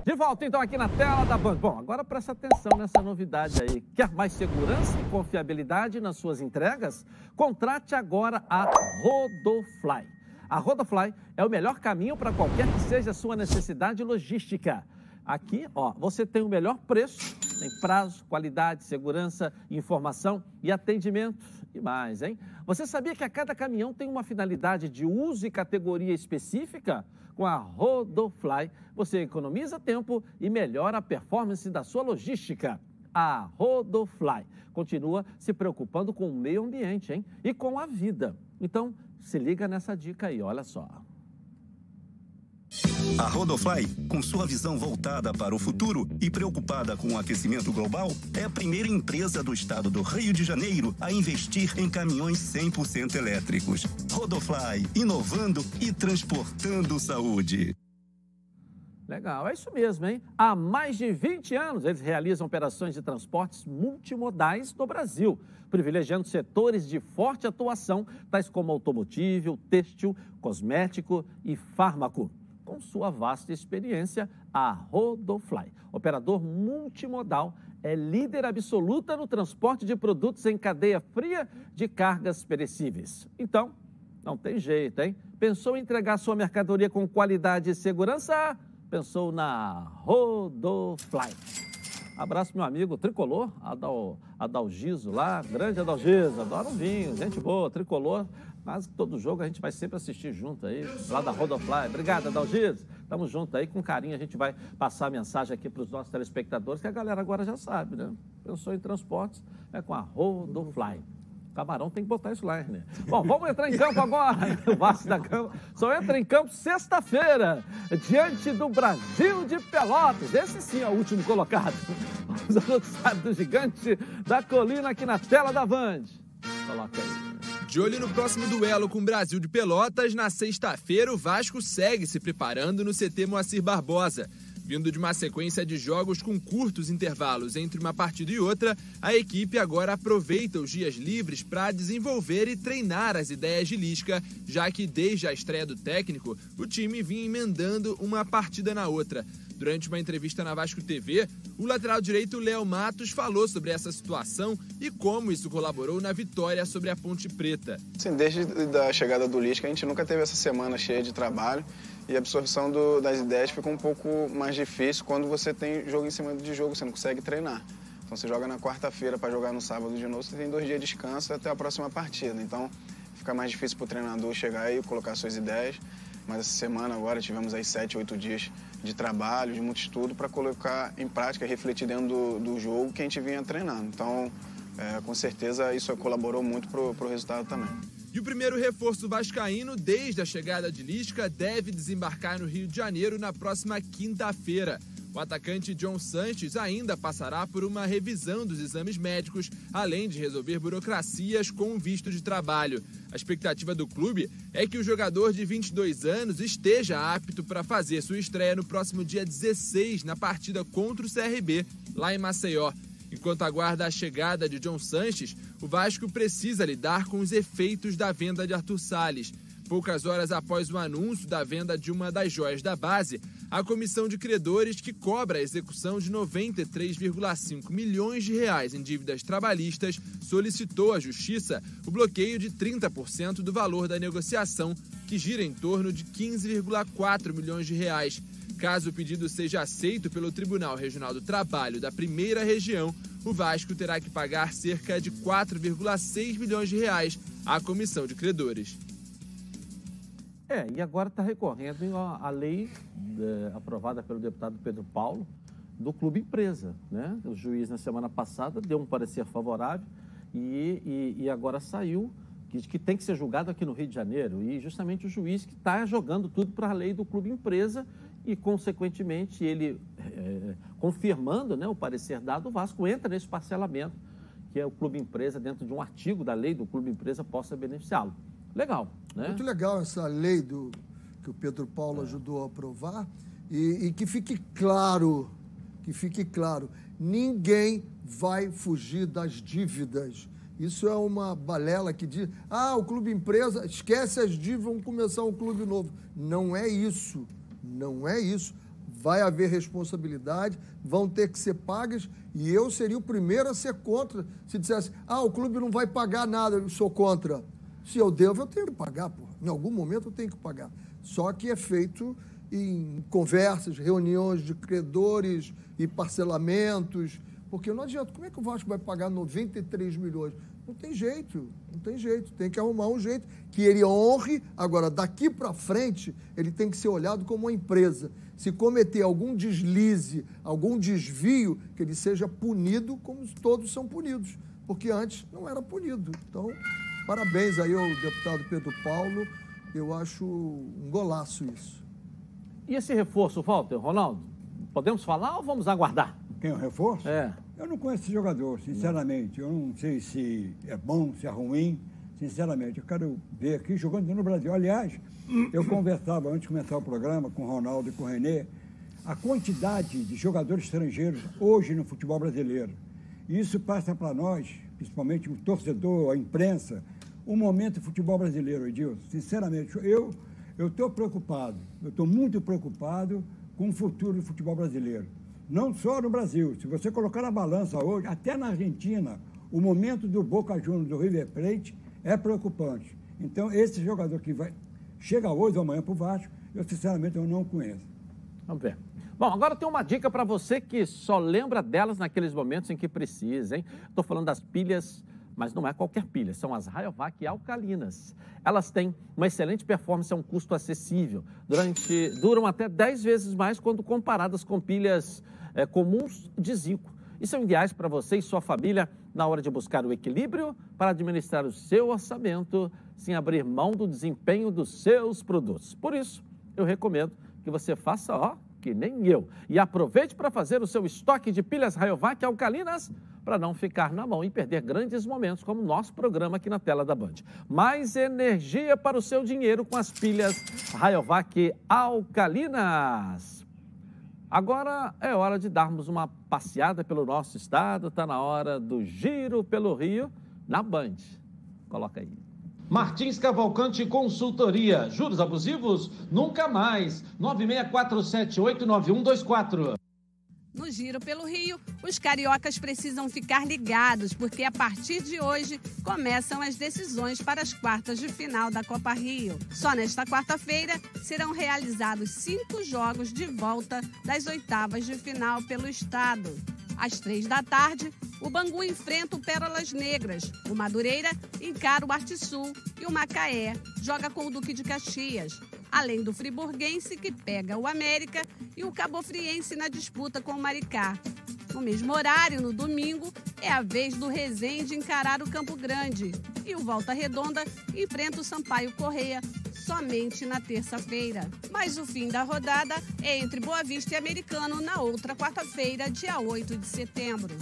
De volta então aqui na tela da Band. Bom, agora presta atenção nessa novidade aí. Quer mais segurança e confiabilidade nas suas entregas? Contrate agora a Rodofly. A Rodofly é o melhor caminho para qualquer que seja a sua necessidade logística. Aqui, ó, você tem o melhor preço, tem prazo, qualidade, segurança, informação e atendimento e mais, hein? Você sabia que a cada caminhão tem uma finalidade de uso e categoria específica? Com a Rodofly, você economiza tempo e melhora a performance da sua logística. A Rodofly continua se preocupando com o meio ambiente, hein? E com a vida. Então, se liga nessa dica aí, olha só. A Rodofly, com sua visão voltada para o futuro e preocupada com o aquecimento global, é a primeira empresa do estado do Rio de Janeiro a investir em caminhões 100% elétricos. Rodofly, inovando e transportando saúde. Legal, é isso mesmo, hein? Há mais de 20 anos eles realizam operações de transportes multimodais no Brasil, privilegiando setores de forte atuação, tais como automotivo, têxtil, cosmético e fármaco com sua vasta experiência, a Rodofly, operador multimodal, é líder absoluta no transporte de produtos em cadeia fria de cargas perecíveis. Então, não tem jeito, hein? Pensou em entregar sua mercadoria com qualidade e segurança? Pensou na Rodofly. Abraço meu amigo tricolor, Adal, Adalgiso lá, grande Adalgiso, adoro vinho, gente boa, tricolor. Mas todo jogo a gente vai sempre assistir junto aí, lá da Rodofly. Obrigado, Adalgiso. Tamo junto aí, com carinho a gente vai passar a mensagem aqui para os nossos telespectadores, que a galera agora já sabe, né? Pensou em transportes, é com a Rodofly. Camarão tem que botar isso lá, né? Bom, vamos entrar em campo agora. O Vasco da Gama só entra em campo sexta-feira, diante do Brasil de Pelotas. Esse sim é o último colocado. Vamos ao do gigante da colina aqui na tela da Band. Coloca aí. De olho no próximo duelo com o Brasil de Pelotas, na sexta-feira o Vasco segue se preparando no CT Moacir Barbosa. Vindo de uma sequência de jogos com curtos intervalos entre uma partida e outra, a equipe agora aproveita os dias livres para desenvolver e treinar as ideias de Lisca, já que desde a estreia do técnico, o time vinha emendando uma partida na outra. Durante uma entrevista na Vasco TV, o lateral direito Léo Matos falou sobre essa situação e como isso colaborou na vitória sobre a Ponte Preta. Sim, desde a chegada do Lisca, a gente nunca teve essa semana cheia de trabalho e a absorção do, das ideias fica um pouco mais difícil quando você tem jogo em cima de jogo, você não consegue treinar. Então você joga na quarta-feira para jogar no sábado de novo, você tem dois dias de descanso até a próxima partida. Então fica mais difícil para o treinador chegar e colocar suas ideias. Mas essa semana agora tivemos aí sete, oito dias de trabalho, de muito estudo para colocar em prática, refletir dentro do, do, jogo que a gente vinha treinando. Então, é, com certeza isso colaborou muito para o resultado também. E o primeiro reforço vascaíno, desde a chegada de Lisca, deve desembarcar no Rio de Janeiro na próxima quinta-feira. O atacante John Sanches ainda passará por uma revisão dos exames médicos, além de resolver burocracias com o visto de trabalho. A expectativa do clube é que o jogador de 22 anos esteja apto para fazer sua estreia no próximo dia 16 na partida contra o CRB, lá em Maceió. Enquanto aguarda a chegada de John Sanches, o Vasco precisa lidar com os efeitos da venda de Arthur Salles. Poucas horas após o anúncio da venda de uma das joias da base, a comissão de credores que cobra a execução de 93,5 milhões de reais em dívidas trabalhistas solicitou à justiça o bloqueio de 30% do valor da negociação, que gira em torno de 15,4 milhões de reais. Caso o pedido seja aceito pelo Tribunal Regional do Trabalho da Primeira Região, o Vasco terá que pagar cerca de 4,6 milhões de reais à comissão de credores. É, e agora está recorrendo à lei é, aprovada pelo deputado Pedro Paulo, do clube empresa. Né? O juiz, na semana passada, deu um parecer favorável e, e, e agora saiu que, que, tem que ser julgado aqui no Rio de Janeiro. E justamente o juiz que está jogando tudo para a lei do clube empresa e, consequentemente, ele é, confirmando né, o parecer dado, o Vasco entra nesse parcelamento que é o clube empresa, dentro de um artigo da lei do clube empresa, possa beneficiá-lo. Legal, né? Muito legal essa lei do, que o Pedro Paulo é. ajudou a aprovar e, e que fique claro, que fique claro, ninguém vai fugir das dívidas. Isso é uma balela que diz, ah, o clube empresa, esquece as dívidas, vamos começar um clube novo. Não é isso, não é isso vai haver responsabilidade, vão ter que ser pagas, e eu seria o primeiro a ser contra. Se dissesse, ah, o clube não vai pagar nada, eu sou contra. Se eu devo, eu tenho que pagar, pô. Em algum momento eu tenho que pagar. Só que é feito em conversas, reuniões de credores e parcelamentos, porque não adianta. Como é que o Vasco vai pagar 93 milhões? Não tem jeito, não tem jeito. Tem que arrumar um jeito que ele honre. Agora, daqui para frente, ele tem que ser olhado como uma empresa se cometer algum deslize, algum desvio, que ele seja punido como todos são punidos, porque antes não era punido. Então, parabéns aí ao deputado Pedro Paulo, eu acho um golaço isso. E esse reforço, Walter, Ronaldo, podemos falar ou vamos aguardar? Quem é o reforço? É. Eu não conheço esse jogador, sinceramente. Eu não sei se é bom, se é ruim. Sinceramente, eu quero ver aqui jogando no Brasil. Aliás, eu conversava antes de começar o programa com o Ronaldo e com o Renê, a quantidade de jogadores estrangeiros hoje no futebol brasileiro. Isso passa para nós, principalmente o torcedor, a imprensa, o momento do futebol brasileiro, Edilson. Sinceramente, eu estou preocupado, eu estou muito preocupado com o futuro do futebol brasileiro. Não só no Brasil, se você colocar na balança hoje, até na Argentina, o momento do Boca Juniors, do River Plate, é preocupante. Então, esse jogador que vai, chega hoje ou amanhã para o Vasco, eu sinceramente eu não conheço. Vamos ver. Bom, agora tem uma dica para você que só lembra delas naqueles momentos em que precisa, hein? Estou falando das pilhas, mas não é qualquer pilha, são as Rayovac alcalinas. Elas têm uma excelente performance a um custo acessível. Durante, duram até 10 vezes mais quando comparadas com pilhas é, comuns de zinco. E são ideais para você e sua família na hora de buscar o equilíbrio para administrar o seu orçamento sem abrir mão do desempenho dos seus produtos. Por isso, eu recomendo que você faça, ó, que nem eu, e aproveite para fazer o seu estoque de pilhas Rayovac alcalinas para não ficar na mão e perder grandes momentos como nosso programa aqui na tela da Band. Mais energia para o seu dinheiro com as pilhas Rayovac alcalinas. Agora é hora de darmos uma passeada pelo nosso estado, está na hora do giro pelo Rio na Band. Coloca aí. Martins Cavalcante Consultoria. Juros abusivos? Nunca mais. 9647899124. No Giro pelo Rio, os cariocas precisam ficar ligados, porque a partir de hoje começam as decisões para as quartas de final da Copa Rio. Só nesta quarta-feira serão realizados cinco jogos de volta das oitavas de final pelo estado. Às três da tarde, o Bangu enfrenta o Pérolas Negras, o Madureira encara o Arte Sul e o Macaé joga com o Duque de Caxias, além do Friburguense que pega o América e o Cabofriense na disputa com o Maricá. No mesmo horário, no domingo, é a vez do Resende encarar o Campo Grande e o Volta Redonda enfrenta o Sampaio Correia somente na terça-feira. Mas o fim da rodada é entre Boa Vista e Americano na outra quarta-feira, dia 8 de setembro.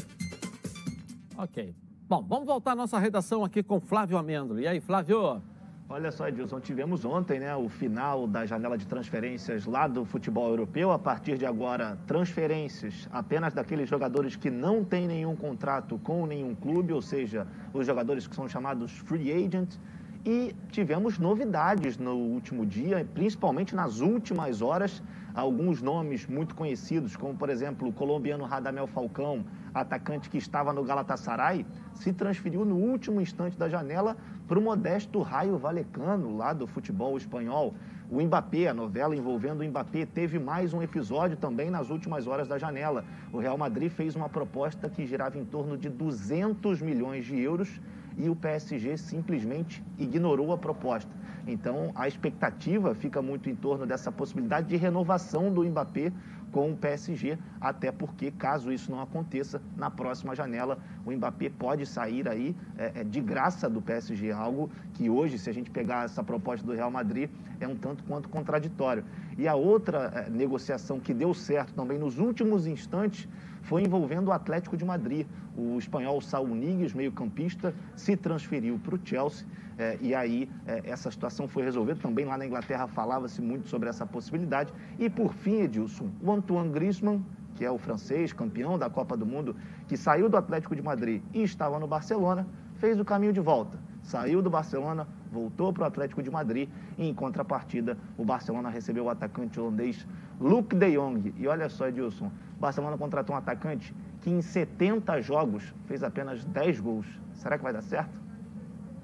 Ok. Bom, vamos voltar à nossa redação aqui com Flávio Amêndola. E aí, Flávio? Olha só, Edilson, tivemos ontem né, o final da janela de transferências lá do futebol europeu. A partir de agora, transferências apenas daqueles jogadores que não têm nenhum contrato com nenhum clube, ou seja, os jogadores que são chamados free agents. E tivemos novidades no último dia, principalmente nas últimas horas. Alguns nomes muito conhecidos, como por exemplo o colombiano Radamel Falcão, atacante que estava no Galatasaray, se transferiu no último instante da janela para o modesto Raio Valecano, lá do futebol espanhol. O Mbappé, a novela envolvendo o Mbappé, teve mais um episódio também nas últimas horas da janela. O Real Madrid fez uma proposta que girava em torno de 200 milhões de euros e o PSG simplesmente ignorou a proposta. Então, a expectativa fica muito em torno dessa possibilidade de renovação do Mbappé com o PSG, até porque, caso isso não aconteça, na próxima janela o Mbappé pode sair aí é, é, de graça do PSG, algo que hoje, se a gente pegar essa proposta do Real Madrid, é um tanto quanto contraditório. E a outra é, negociação que deu certo também nos últimos instantes foi envolvendo o Atlético de Madrid. O espanhol Saúl Niguez, meio-campista, se transferiu para o Chelsea é, e aí é, essa situação foi resolvida. Também lá na Inglaterra falava-se muito sobre essa possibilidade. E por fim, Edilson, o Antoine Griezmann, que é o francês, campeão da Copa do Mundo, que saiu do Atlético de Madrid e estava no Barcelona, fez o caminho de volta. Saiu do Barcelona, voltou para o Atlético de Madrid e, em contrapartida, o Barcelona recebeu o atacante holandês Luke de Jong. E olha só, Edilson, o Barcelona contratou um atacante que em 70 jogos fez apenas 10 gols. Será que vai dar certo?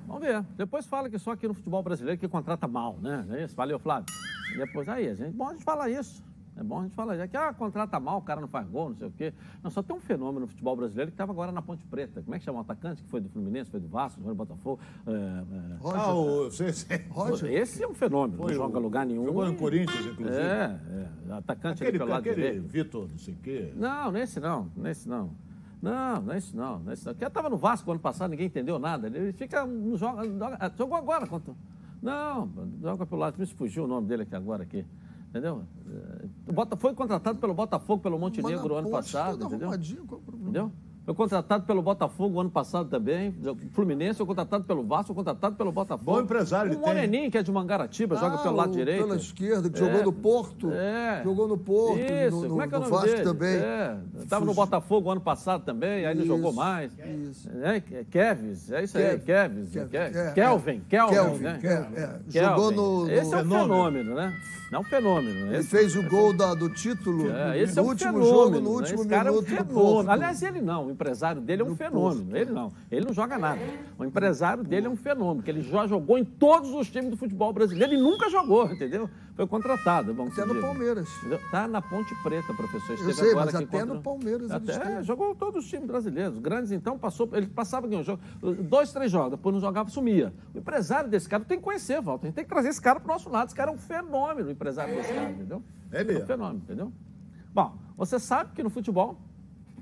Vamos ver. Depois fala que só aqui no futebol brasileiro que contrata mal, né? É isso? Valeu, Flávio. Depois aí, a gente, bom falar isso. É bom a gente falar já que ah, contrata mal, o cara não faz gol, não sei o quê. Não, só tem um fenômeno no futebol brasileiro que estava agora na Ponte Preta. Como é que chama o atacante que foi do Fluminense, foi do Vasco, foi do Botafogo? É, é... Roger. Ah, o, sei, sei. Roger. Esse é um fenômeno, Foi não joga o- lugar nenhum. jogou no e- Corinthians, inclusive. É, é. Atacante ali Aquele, pelo lado aquele direito. Vitor, não sei o quê. Não, nesse não, nesse não. Não, nesse não, nesse não. Porque eu estava no Vasco ano passado, ninguém entendeu nada. Ele fica, não joga, joga- jogou agora contra. Não, joga pelo lado, me fugiu o nome dele aqui agora aqui. Entendeu? É, O Bota, foi contratado pelo Botafogo, pelo Montenegro Mas ano passado, entendeu? Entendeu? Foi contratado pelo Botafogo ano passado também. Fluminense foi contratado pelo Vasco, foi contratado pelo Botafogo. Bom empresário O ele tem. Moreninho, que é de Mangaratiba, joga Ah, pelo lado o- direito. Pela esquerda, que É, jogou no Porto. É. Jogou no Porto, Isso, no, no, como é que é o no nome Vasco dele? também. É, estava no. Botafogo ano passado também, aí não Isso, jogou mais. isso. É, Ke- Kevis, é isso aí, Kev- Kevis. Kev- Ke- é, Kelvin, Kelvin, Kelvin, né? É. Jogou no- Esse é um Fenômeno. né? É um fenômeno. Ele Esse- fez o gol do título é, no é último jogo, no né? último é minuto. Aliás, ele não, empresário dele é um fenômeno. Ele não, ele não joga nada. O empresário dele é um fenômeno, que ele já jogou em todos os times do futebol brasileiro. Ele nunca jogou, entendeu? Foi contratado, vamos Até no Palmeiras. Entendeu? Tá na Ponte Preta, professor. Esteve sei, agora mas aqui até contra- no Palmeiras ele Até esteve. jogou todos os times brasileiros. Os grandes, então, passou. Ele passava ganhou jogo. Dois, três jogos, depois não jogava, sumia. O empresário desse cara tem que conhecer, Walter. A gente tem que trazer esse cara pro nosso lado. Esse cara é um fenômeno, o empresário desse cara, entendeu? É mesmo. um fenômeno, entendeu? Bom, você sabe que no futebol,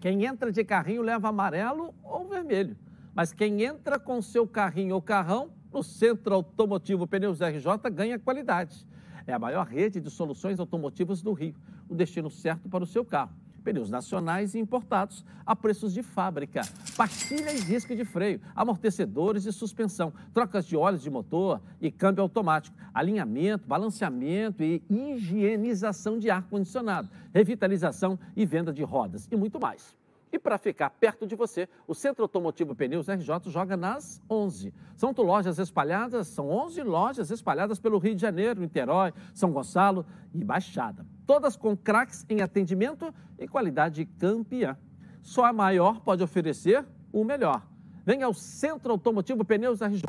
quem entra de carrinho leva amarelo ou vermelho. Mas quem entra com seu carrinho ou carrão, no Centro Automotivo Pneus RJ, ganha qualidade. É a maior rede de soluções automotivas do Rio. O destino certo para o seu carro. Pneus nacionais e importados a preços de fábrica. Pastilha e disco de freio, amortecedores de suspensão, trocas de óleos de motor e câmbio automático, alinhamento, balanceamento e higienização de ar-condicionado, revitalização e venda de rodas e muito mais. E para ficar perto de você, o Centro Automotivo Pneus RJ joga nas 11. São lojas espalhadas, são 11 lojas espalhadas pelo Rio de Janeiro, Niterói, São Gonçalo e Baixada. Todas com craques em atendimento e qualidade campeã. Só a maior pode oferecer o melhor. Venha ao Centro Automotivo Pneus RJ.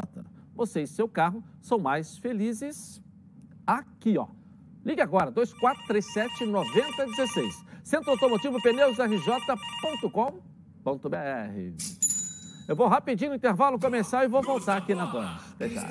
Você e seu carro são mais felizes aqui, ó. Ligue agora, 2437 9016. Centro Automotivo Pneus RJ.com.br. Eu vou rapidinho no intervalo começar e vou voltar aqui na Band. Até já.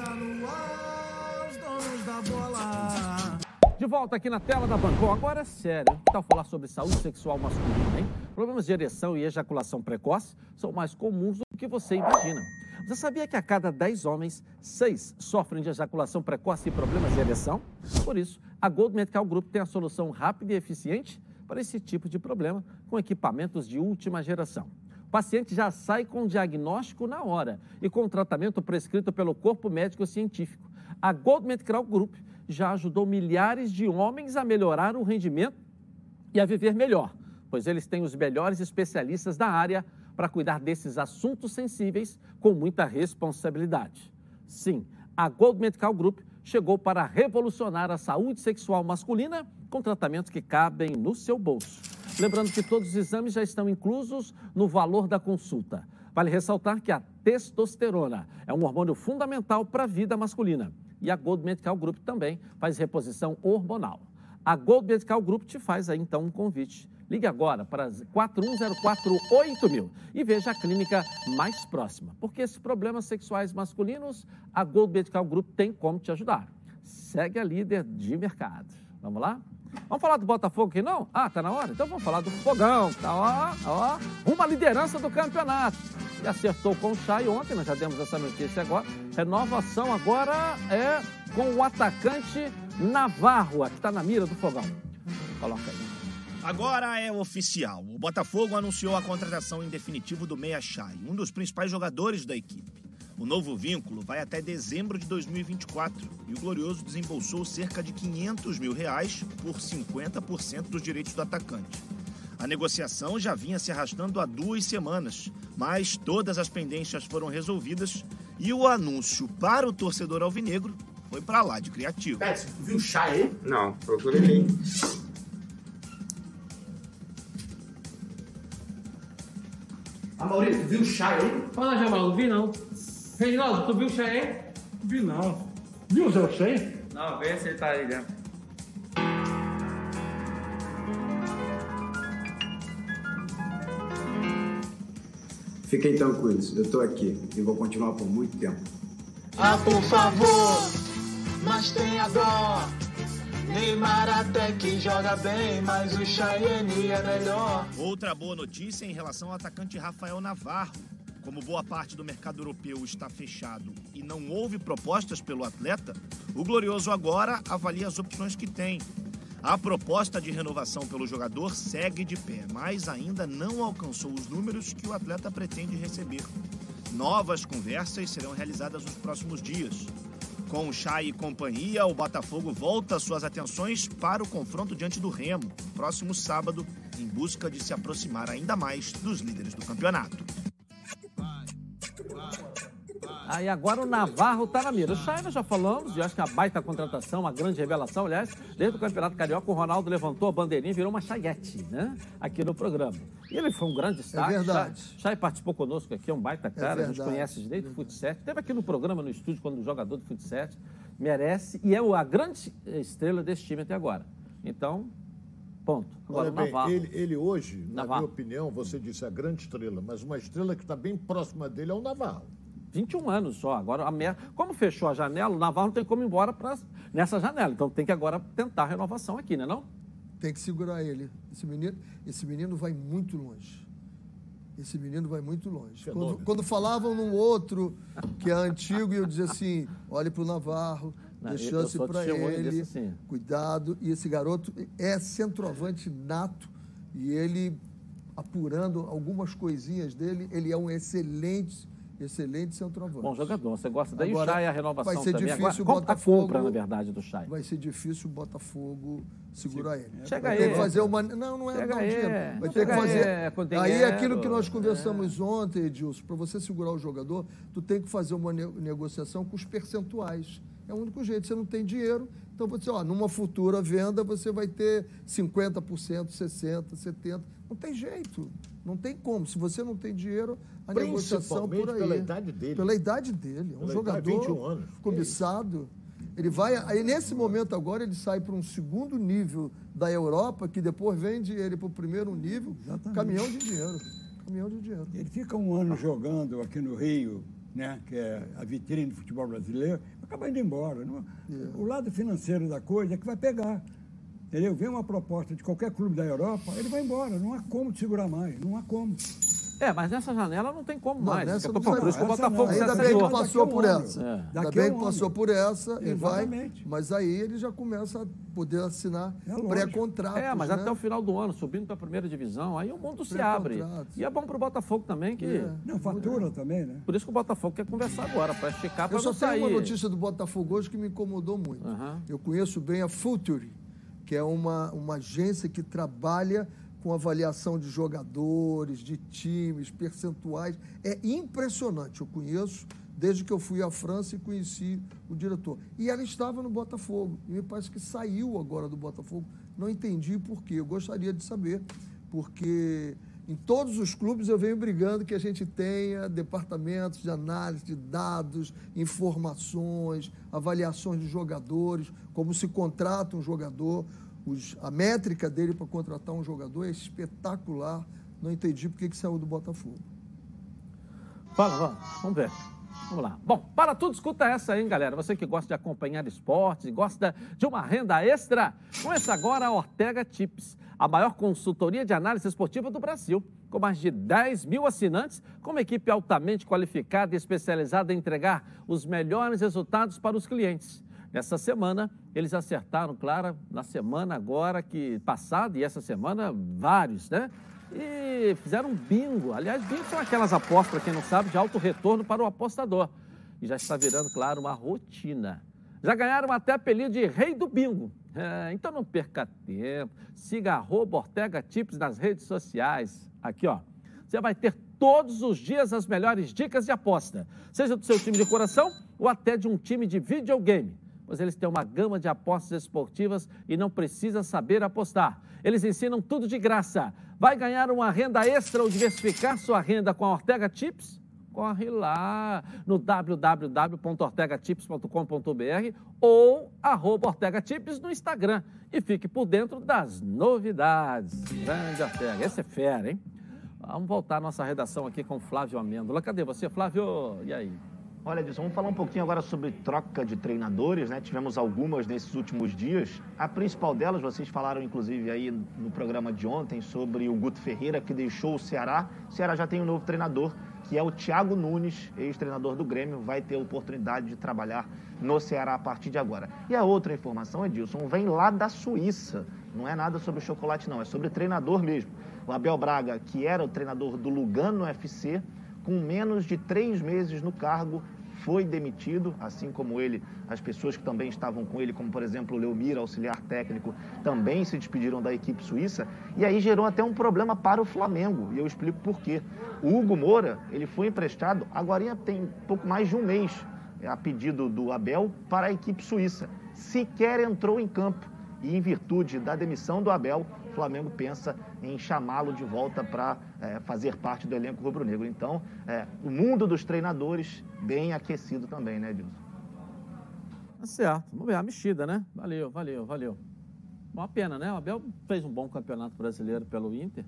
De volta aqui na tela da Band. Bom, agora é sério. Que tal falar sobre saúde sexual masculina, hein? Problemas de ereção e ejaculação precoce são mais comuns do que você imagina. Você sabia que a cada 10 homens, 6 sofrem de ejaculação precoce e problemas de ereção? Por isso, a Gold Medical Group tem a solução rápida e eficiente para esse tipo de problema com equipamentos de última geração. O paciente já sai com o diagnóstico na hora e com o tratamento prescrito pelo corpo médico científico. A Gold Medical Group já ajudou milhares de homens a melhorar o rendimento e a viver melhor, pois eles têm os melhores especialistas da área para cuidar desses assuntos sensíveis com muita responsabilidade. Sim, a Gold Medical Group chegou para revolucionar a saúde sexual masculina com tratamentos que cabem no seu bolso. Lembrando que todos os exames já estão inclusos no valor da consulta. Vale ressaltar que a testosterona é um hormônio fundamental para a vida masculina. E a Gold Medical Group também faz reposição hormonal. A Gold Medical Group te faz aí então um convite. Ligue agora para 41048000 e veja a clínica mais próxima, porque esses problemas sexuais masculinos, a Gold Medical Group tem como te ajudar. Segue a líder de mercado. Vamos lá? Vamos falar do Botafogo aqui, não? Ah, tá na hora? Então vamos falar do Fogão, tá ó, ó, uma liderança do campeonato. E acertou com o Chay ontem, nós já demos essa notícia agora. Renovação agora é com o atacante Navarro, que está na mira do Fogão. Coloca aí. Agora é oficial. O Botafogo anunciou a contratação em definitivo do Meia Chay, um dos principais jogadores da equipe. O novo vínculo vai até dezembro de 2024 e o Glorioso desembolsou cerca de 500 mil reais por 50% dos direitos do atacante. A negociação já vinha se arrastando há duas semanas, mas todas as pendências foram resolvidas e o anúncio para o torcedor alvinegro foi para lá de criativo. Pet, tu viu o chá aí? Não, procurei. Ah, Maurício, viu o chá aí? Fala, Jamal, não vi não. Reginaldo, tu viu o Chaê? Vi não. Viu o Zé Chaê? Não, vê se ele tá aí né? Fiquem tranquilos, eu tô aqui e vou continuar por muito tempo. Ah, por favor, mas tenha dó. Neymar até que joga bem, mas o Cheyenne é melhor. Outra boa notícia em relação ao atacante Rafael Navarro. Como boa parte do mercado europeu está fechado e não houve propostas pelo atleta, o Glorioso agora avalia as opções que tem. A proposta de renovação pelo jogador segue de pé, mas ainda não alcançou os números que o atleta pretende receber. Novas conversas serão realizadas nos próximos dias. Com o Chay e companhia, o Botafogo volta suas atenções para o confronto diante do Remo, próximo sábado, em busca de se aproximar ainda mais dos líderes do campeonato. Aí agora o Navarro tá na mira. O Chay nós já falamos, e acho que a baita contratação, a grande revelação, aliás, desde o Campeonato Carioca, o Ronaldo levantou a bandeirinha e virou uma chayete, né? Aqui no programa. E ele foi um grande destaque. É verdade. Chay, Chay participou conosco aqui, é um baita cara, a gente conhece desde o Fut7. Teve aqui no programa, no estúdio, quando jogador do Fut7. Merece e é a grande estrela desse time até agora. Então, ponto. Agora Olha bem, Navarro. ele, ele hoje, na Navarro. minha opinião, você disse a grande estrela, mas uma estrela que está bem próxima dele é o Navarro. 21 anos só. Agora, a me- como fechou a janela, o Navarro não tem como ir embora pra... nessa janela. Então tem que agora tentar a renovação aqui, né não? Tem que segurar ele. Esse menino, esse menino vai muito longe. Esse menino vai muito longe. Quando, Fenômeno. quando falavam num outro que é antigo, eu dizia assim: olhe para o Navarro, Não, dê chance para ele, disso, sim. cuidado. E esse garoto é centroavante nato e ele, apurando algumas coisinhas dele, ele é um excelente, excelente centroavante. Bom jogador. Você gosta daí Agora, o Chay, a renovação vai ser também. difícil Agora, o compra- a Botafogo- compra, na verdade, do Chay. Vai ser difícil o Botafogo segurar ele. Chega vai ter aí. que fazer uma. Não, não é Chega um aí. dinheiro. Vai ter que fazer. com Aí dinheiro. aquilo que nós conversamos ontem, Edilson, para você segurar o jogador, tu tem que fazer uma ne- negociação com os percentuais. É o único jeito. Você não tem dinheiro, então você, ó, numa futura venda, você vai ter 50%, 60%, 70%. Não tem jeito. Não tem como. Se você não tem dinheiro, a negociação por aí. pela idade dele. Pela idade dele. É um Pela jogador idade, 21 anos. cobiçado. Ele vai, aí nesse momento agora ele sai para um segundo nível da Europa, que depois vende ele para o primeiro nível, caminhão de dinheiro. Caminhão de dinheiro. Ele fica um ano jogando aqui no Rio, né, que é a vitrine do futebol brasileiro, acaba indo embora. não- O lado financeiro da coisa é que vai pegar. Entendeu? Vem uma proposta de qualquer clube da Europa, ele vai embora. Não há como segurar mais, não há como. É, mas nessa janela não tem como Não, mais. nessa pouco, por vai isso que o. Botafogo Ainda bem que passou por essa. É. Ainda Daqui bem um que passou por essa e vai. Mas aí ele já começa a poder assinar lógico. pré-contratos. É, mas né? até o final do ano, subindo para a primeira divisão, aí o mundo se abre. E é bom para o Botafogo também, que... É. Não, fatura também, né? Por isso que o Botafogo quer conversar agora, para esticar, para Eu só sair. tenho uma notícia do Botafogo hoje que me incomodou muito. Eu conheço bem a Futuri, que é uma, uma agência que trabalha com avaliação de jogadores, de times, percentuais. É impressionante. Eu conheço desde que eu fui à França e conheci o diretor. E ela estava no Botafogo. E me parece que saiu agora do Botafogo. Não entendi por quê. Eu gostaria de saber, porque em todos os clubes eu venho brigando que a gente tenha departamentos de análise de dados, informações, avaliações de jogadores, como se contrata um jogador. Os- a métrica dele para contratar um jogador é espetacular. Não entendi por que saiu do Botafogo. Fala, vamos, vamos ver. Vamos lá. Bom, para tudo, escuta essa, hein, galera? Você que gosta de acompanhar esportes gosta de uma renda extra, conheça agora a Ortega Tips, a maior consultoria de análise esportiva do Brasil. Com mais de 10 mil assinantes, com uma equipe altamente qualificada e especializada em entregar os melhores resultados para os clientes. Nessa semana, eles acertaram, claro, na semana agora que passada e essa semana, vários, né? e fizeram um bingo. Aliás, bingo são aquelas apostas, para quem não sabe, de alto retorno para o apostador. E já está virando, claro, uma rotina. Já ganharam até apelido de rei do bingo. É, então não perca tempo. Siga arroba Ortega Tips nas redes sociais. Aqui, ó. Você vai ter todos os dias as melhores dicas de aposta. Seja do seu time de coração ou até de um time de videogame pois eles têm uma gama de apostas esportivas e não precisa saber apostar. Eles ensinam tudo de graça. Vai ganhar uma renda extra ou diversificar sua renda com a Ortega Tips? Corre lá no www.ortegatips.com.br ou arroba Ortega Tips no Instagram e fique por dentro das novidades. Grande Ortega, esse é fera, hein? Vamos voltar à nossa redação aqui com Flávio Amêndola. Cadê você, Flávio? E aí? Olha, Edson, vamos falar um pouquinho agora sobre troca de treinadores, né? Tivemos algumas nesses últimos dias. A principal delas, vocês falaram inclusive aí no programa de ontem sobre o Guto Ferreira, que deixou o Ceará. O Ceará já tem um novo treinador, que é o Thiago Nunes, ex-treinador do Grêmio, vai ter a oportunidade de trabalhar no Ceará a partir de agora. E a outra informação, Edilson, vem lá da Suíça. Não é nada sobre chocolate, não, é sobre treinador mesmo. O Abel Braga, que era o treinador do Lugano FC, com menos de três meses no cargo, foi demitido, assim como ele, as pessoas que também estavam com ele, como por exemplo o Leomir, auxiliar técnico, também se despediram da equipe suíça, e aí gerou até um problema para o Flamengo, e eu explico por quê. O Hugo Moura, ele foi emprestado, agora tem pouco mais de um mês, a pedido do Abel, para a equipe suíça. Sequer entrou em campo, e em virtude da demissão do Abel, o Flamengo pensa em chamá-lo de volta para é, fazer parte do elenco rubro-negro. Então, é, o mundo dos treinadores bem aquecido também, né, Edilson? Tá certo. Vamos ver a mexida, né? Valeu, valeu, valeu. Uma pena, né? O Abel fez um bom campeonato brasileiro pelo Inter.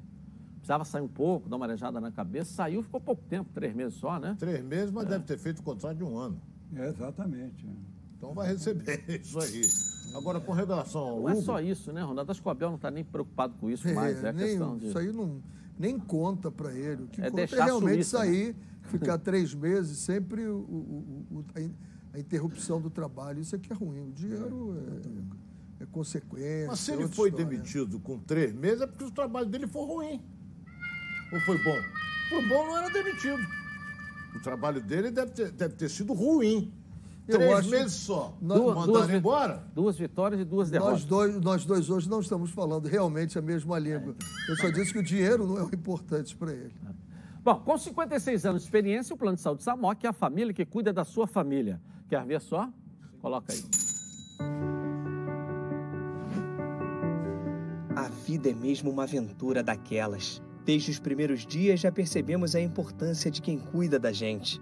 Precisava sair um pouco, dar uma arejada na cabeça. Saiu, ficou pouco tempo, três meses só, né? Três meses, mas é. deve ter feito o contrato de um ano. É, exatamente. Então vai receber isso aí. Agora, com relação ao. Não Hugo, é só isso, né, Ronaldo? Acho que o Abel não está nem preocupado com isso é, mais. É nem, questão de... Isso aí não, nem conta para ele. O que é conta é realmente Suíça, sair, né? ficar três meses, sempre o, o, o, a, a, interrupção do trabalho. Isso aqui é ruim. O dinheiro é, é consequência. Mas se ele foi história. demitido com três meses, é porque o trabalho dele foi ruim. Ou foi bom? Foi bom, não era demitido. O trabalho dele deve ter, deve ter sido ruim. Eu Três acho... meses só. Nós, duas, duas, embora? Duas vitórias e duas derrotas. Nós dois, nós dois hoje não estamos falando realmente a mesma língua. Eu só disse que o dinheiro não é o importante para ele. Bom, com 56 anos de experiência, o Plano de Saúde Samok é a família que cuida da sua família. Quer ver só? Coloca aí. A vida é mesmo uma aventura daquelas. Desde os primeiros dias já percebemos a importância de quem cuida da gente.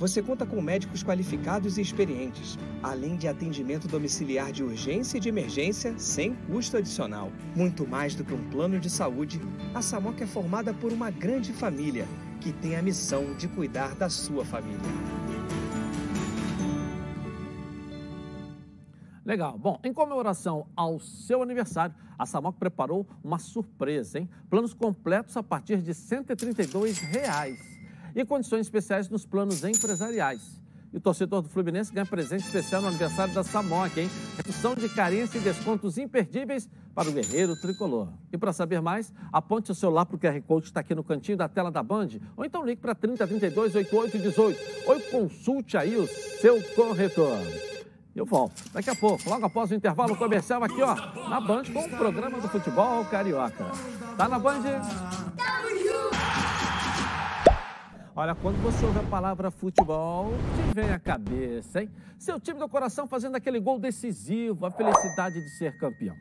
você conta com médicos qualificados e experientes, além de atendimento domiciliar de urgência e de emergência sem custo adicional. Muito mais do que um plano de saúde, a Samoca é formada por uma grande família que tem a missão de cuidar da sua família. Legal. Bom, em comemoração ao seu aniversário, a Samoc preparou uma surpresa, hein? Planos completos a partir de 132 reais e condições especiais nos planos empresariais. E o torcedor do Fluminense ganha presente especial no aniversário da Samoc, hein? Redução de carência e descontos imperdíveis para o guerreiro tricolor. E para saber mais, aponte o celular para o QR Code que está aqui no cantinho da tela da Band, ou então ligue para 3032 8818, ou consulte aí o seu corretor. Eu volto daqui a pouco, logo após o intervalo comercial aqui, ó, na Band, com o programa do futebol carioca. Tá na Band? Olha, quando você ouve a palavra futebol, te vem à cabeça, hein? Seu time do coração fazendo aquele gol decisivo, a felicidade de ser campeão.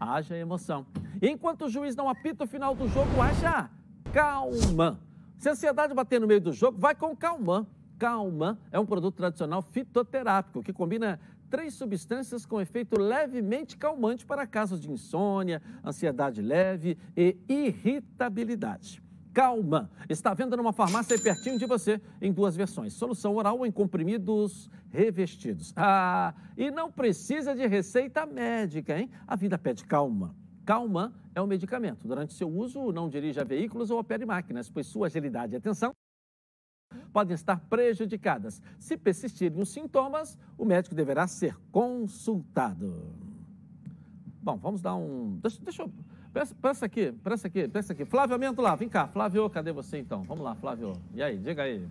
Haja emoção. Enquanto o juiz não apita o final do jogo, haja calma. Se a ansiedade bater no meio do jogo, vai com calma. Calma é um produto tradicional fitoterápico que combina três substâncias com efeito levemente calmante para casos de insônia, ansiedade leve e irritabilidade. Calma está vendo numa farmácia pertinho de você em duas versões: solução oral ou em comprimidos revestidos. Ah, e não precisa de receita médica, hein? A vida pede calma. Calma é um medicamento. Durante seu uso, não dirija veículos ou opere máquinas, pois sua agilidade e atenção podem estar prejudicadas. Se persistirem os sintomas, o médico deverá ser consultado. Bom, vamos dar um. Deixa, deixa eu. Presta, presta aqui, presta aqui, presta aqui. Flávio Amento lá, vem cá. Flávio, cadê você então? Vamos lá, Flávio. E aí, diga aí.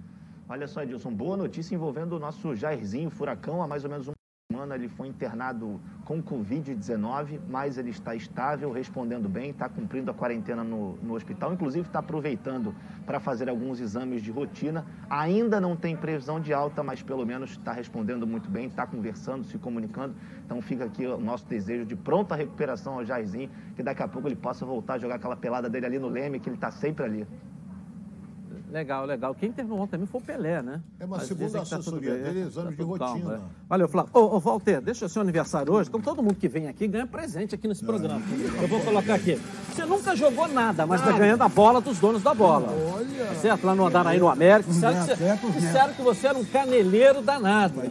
Olha só, Edilson, boa notícia envolvendo o nosso Jairzinho Furacão há mais ou menos uma semana. Ele foi internado com Covid-19, mas ele está estável, respondendo bem, está cumprindo a quarentena no, no hospital. Inclusive, está aproveitando para fazer alguns exames de rotina. Ainda não tem previsão de alta, mas pelo menos está respondendo muito bem, está conversando, se comunicando. Então, fica aqui o nosso desejo de pronta recuperação ao Jairzinho, que daqui a pouco ele possa voltar a jogar aquela pelada dele ali no Leme, que ele está sempre ali. Legal, legal. Quem internou ontem também foi o Pelé, né? É uma Mas segunda tá assessoria bem, dele, tá exames de tudo calmo, rotina. é. Valeu, Flávio. Ô, ô, Walter, deixa o seu aniversário hoje. Então, todo mundo que vem aqui ganha presente aqui nesse programa. Eu vou colocar aqui. Você nunca jogou nada, mas está ganhando a bola dos donos da bola. Olha. Tá certo? Lá no Andaraí, no América. Disseram que, você, neto. disseram que você era um caneleiro danado.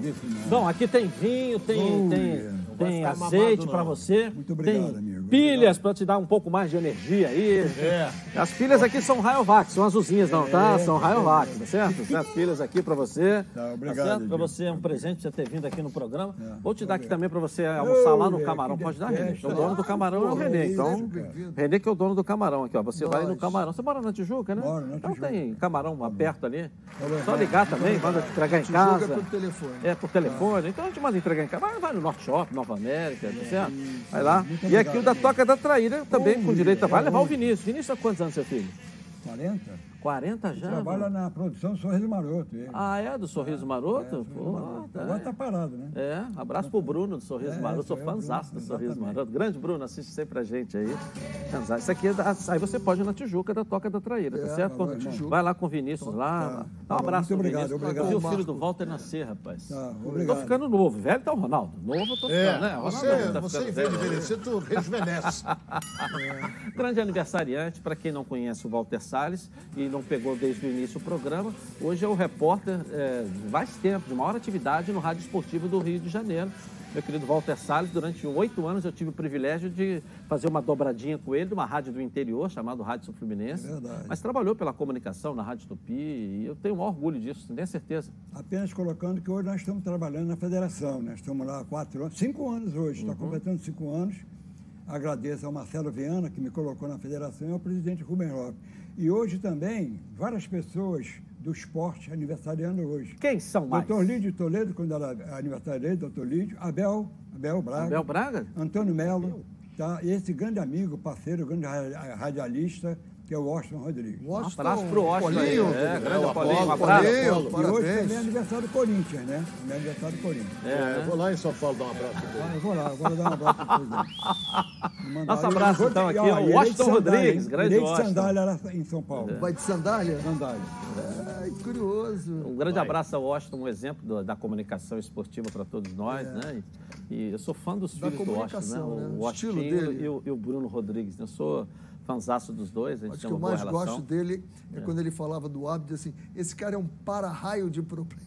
Bom, aqui tem vinho, tem, tem, tem azeite para você. Muito obrigado, tem amigo. Pilhas para te dar um pouco mais de energia aí. É. As pilhas aqui são Rayovac, são azulzinhas não, tá? São Rayovac, tá certo? As pilhas aqui para você. Tá, obrigado, Tá? Para você é um presente você ter vindo aqui no programa. É, Vou te dar aqui também para você almoçar lá no Camarão. Pode dar. Renê. O dono do Camarão é o Renê, então. Renê que é o dono do Camarão aqui, ó. Você vai no. Camarão. Você mora na Tijuca, né? Moro na Então Tijuca. tem Camarão perto ali. bem. Só ligar também, manda entregar em casa. é por telefone. É, por telefone. Então a gente manda entregar em casa. Vai, no Norte Shopping, Nova América, tá certo? Vai lá. E aqui o da Toca da Traíra também, com direito a... Vai levar o? Vinícius. Vinícius, há quantos anos, seu filho? 40? 40 já? Trabalha mano? na produção Sorriso Maroto. ele. Ah, é? Do Sorriso Maroto? É, Pô, tá. Agora tá parado, né? É, abraço pro Bruno do Sorriso É, Maroto. Sou sou eu, fãzaço do Sorriso exatamente. Maroto. Grande Bruno, assiste sempre a gente aí. Isso aqui é da... Aí você pode ir na Tijuca da Toca da Traíra, tá É, certo? vai. Vai lá com o Vinícius lá. Tá. Dá um abraço Muito pro obrigado, Vinícius. obrigado. Eu vi o filho do Walter nascer, rapaz. Tá, Tô obrigado. ficando novo. Velho tá o Ronaldo. Novo eu tô ficando, É, né? O Ronaldo você, tá você em vez de envelhecer, tu rejuvenesce. Grande aniversariante, para quem não conhece o Walter Salles e não pegou desde o início o programa, hoje é o repórter é, de mais tempo, de maior atividade no Rádio Esportivo do Rio de Janeiro. Meu querido Walter Salles, durante oito anos eu tive o privilégio de fazer uma dobradinha com ele de uma rádio do interior, chamada Rádio Sul Fluminense. É verdade. Mas trabalhou pela comunicação na Rádio Tupi e eu tenho o maior orgulho disso, tenho certeza. Apenas colocando que hoje nós estamos trabalhando na federação, né? Estamos lá há quatro anos, cinco anos hoje, Uhum. está completando cinco anos. Agradeço ao Marcelo Viana, que me colocou na federação, e ao presidente Rubem Lopes. E hoje também, várias pessoas do esporte aniversariando hoje. Quem são mais? Doutor Lídio Toledo, quando era aniversário dele, doutor Lídio, Abel, Abel Braga. Abel Braga? Antônio Melo, tá? Esse grande amigo, parceiro, grande ra- radialista, que é o Washington Rodrigues. Um abraço pro Washington aí. Paulinho. É, grande É, o Paulinho, um Apolo, abraço. Paulinho. E hoje também é aniversário do Corinthians, né? É aniversário do Corinthians. É, É, né? eu vou lá em São Paulo dar um abraço. Ah, eu vou lá, eu vou dar um abraço para vocês. Nosso abraço, então, aqui ao Washington Rodrigues, grande Grande Washington. sandália lá em São Paulo. Vai de sandália? Sandália. Ai, curioso. Um grande abraço ao Washington, um exemplo do- da comunicação esportiva para todos nós, né? E, e eu sou fã dos Da filhos do Washington, né? comunicação, né? O O estilo Washington dele. e o, e o Bruno Rodrigues. né? Eu sou fanzaço dos dois, a gente Acho tem que uma eu boa mais relação. gosto dele é, quando ele falava do hábito assim, esse cara é um para-raio de problemas.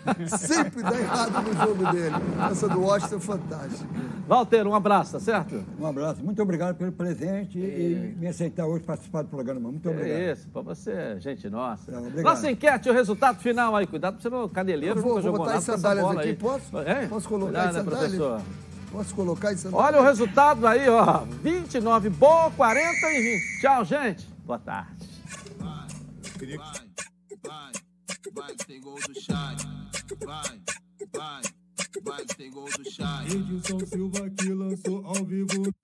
Sempre dá errado no jogo dele. Essa do Washington é fantástica. Walter, um abraço, tá certo? Um abraço. Muito obrigado pelo presente e, e me aceitar hoje participar do programa. Muito obrigado. É isso, pra você, gente nossa. É, obrigado. Nossa enquete, o resultado final aí. Cuidado pra você não, caneleiro, Eu vou, vou jogou botar nada essa sandálias bola aqui. aí. Posso? É? Posso colocar Cuidado, em né, sandálias? professor? Posso colocar em sandálias? Olha o resultado aí, ó. 29 boa, 40 e 20. Tchau, gente. Boa tarde. Vai, vai, vai que tem gol do Chay. Vai, vai, vai que tem gol do Chay. Edilson Silva que lançou ao vivo.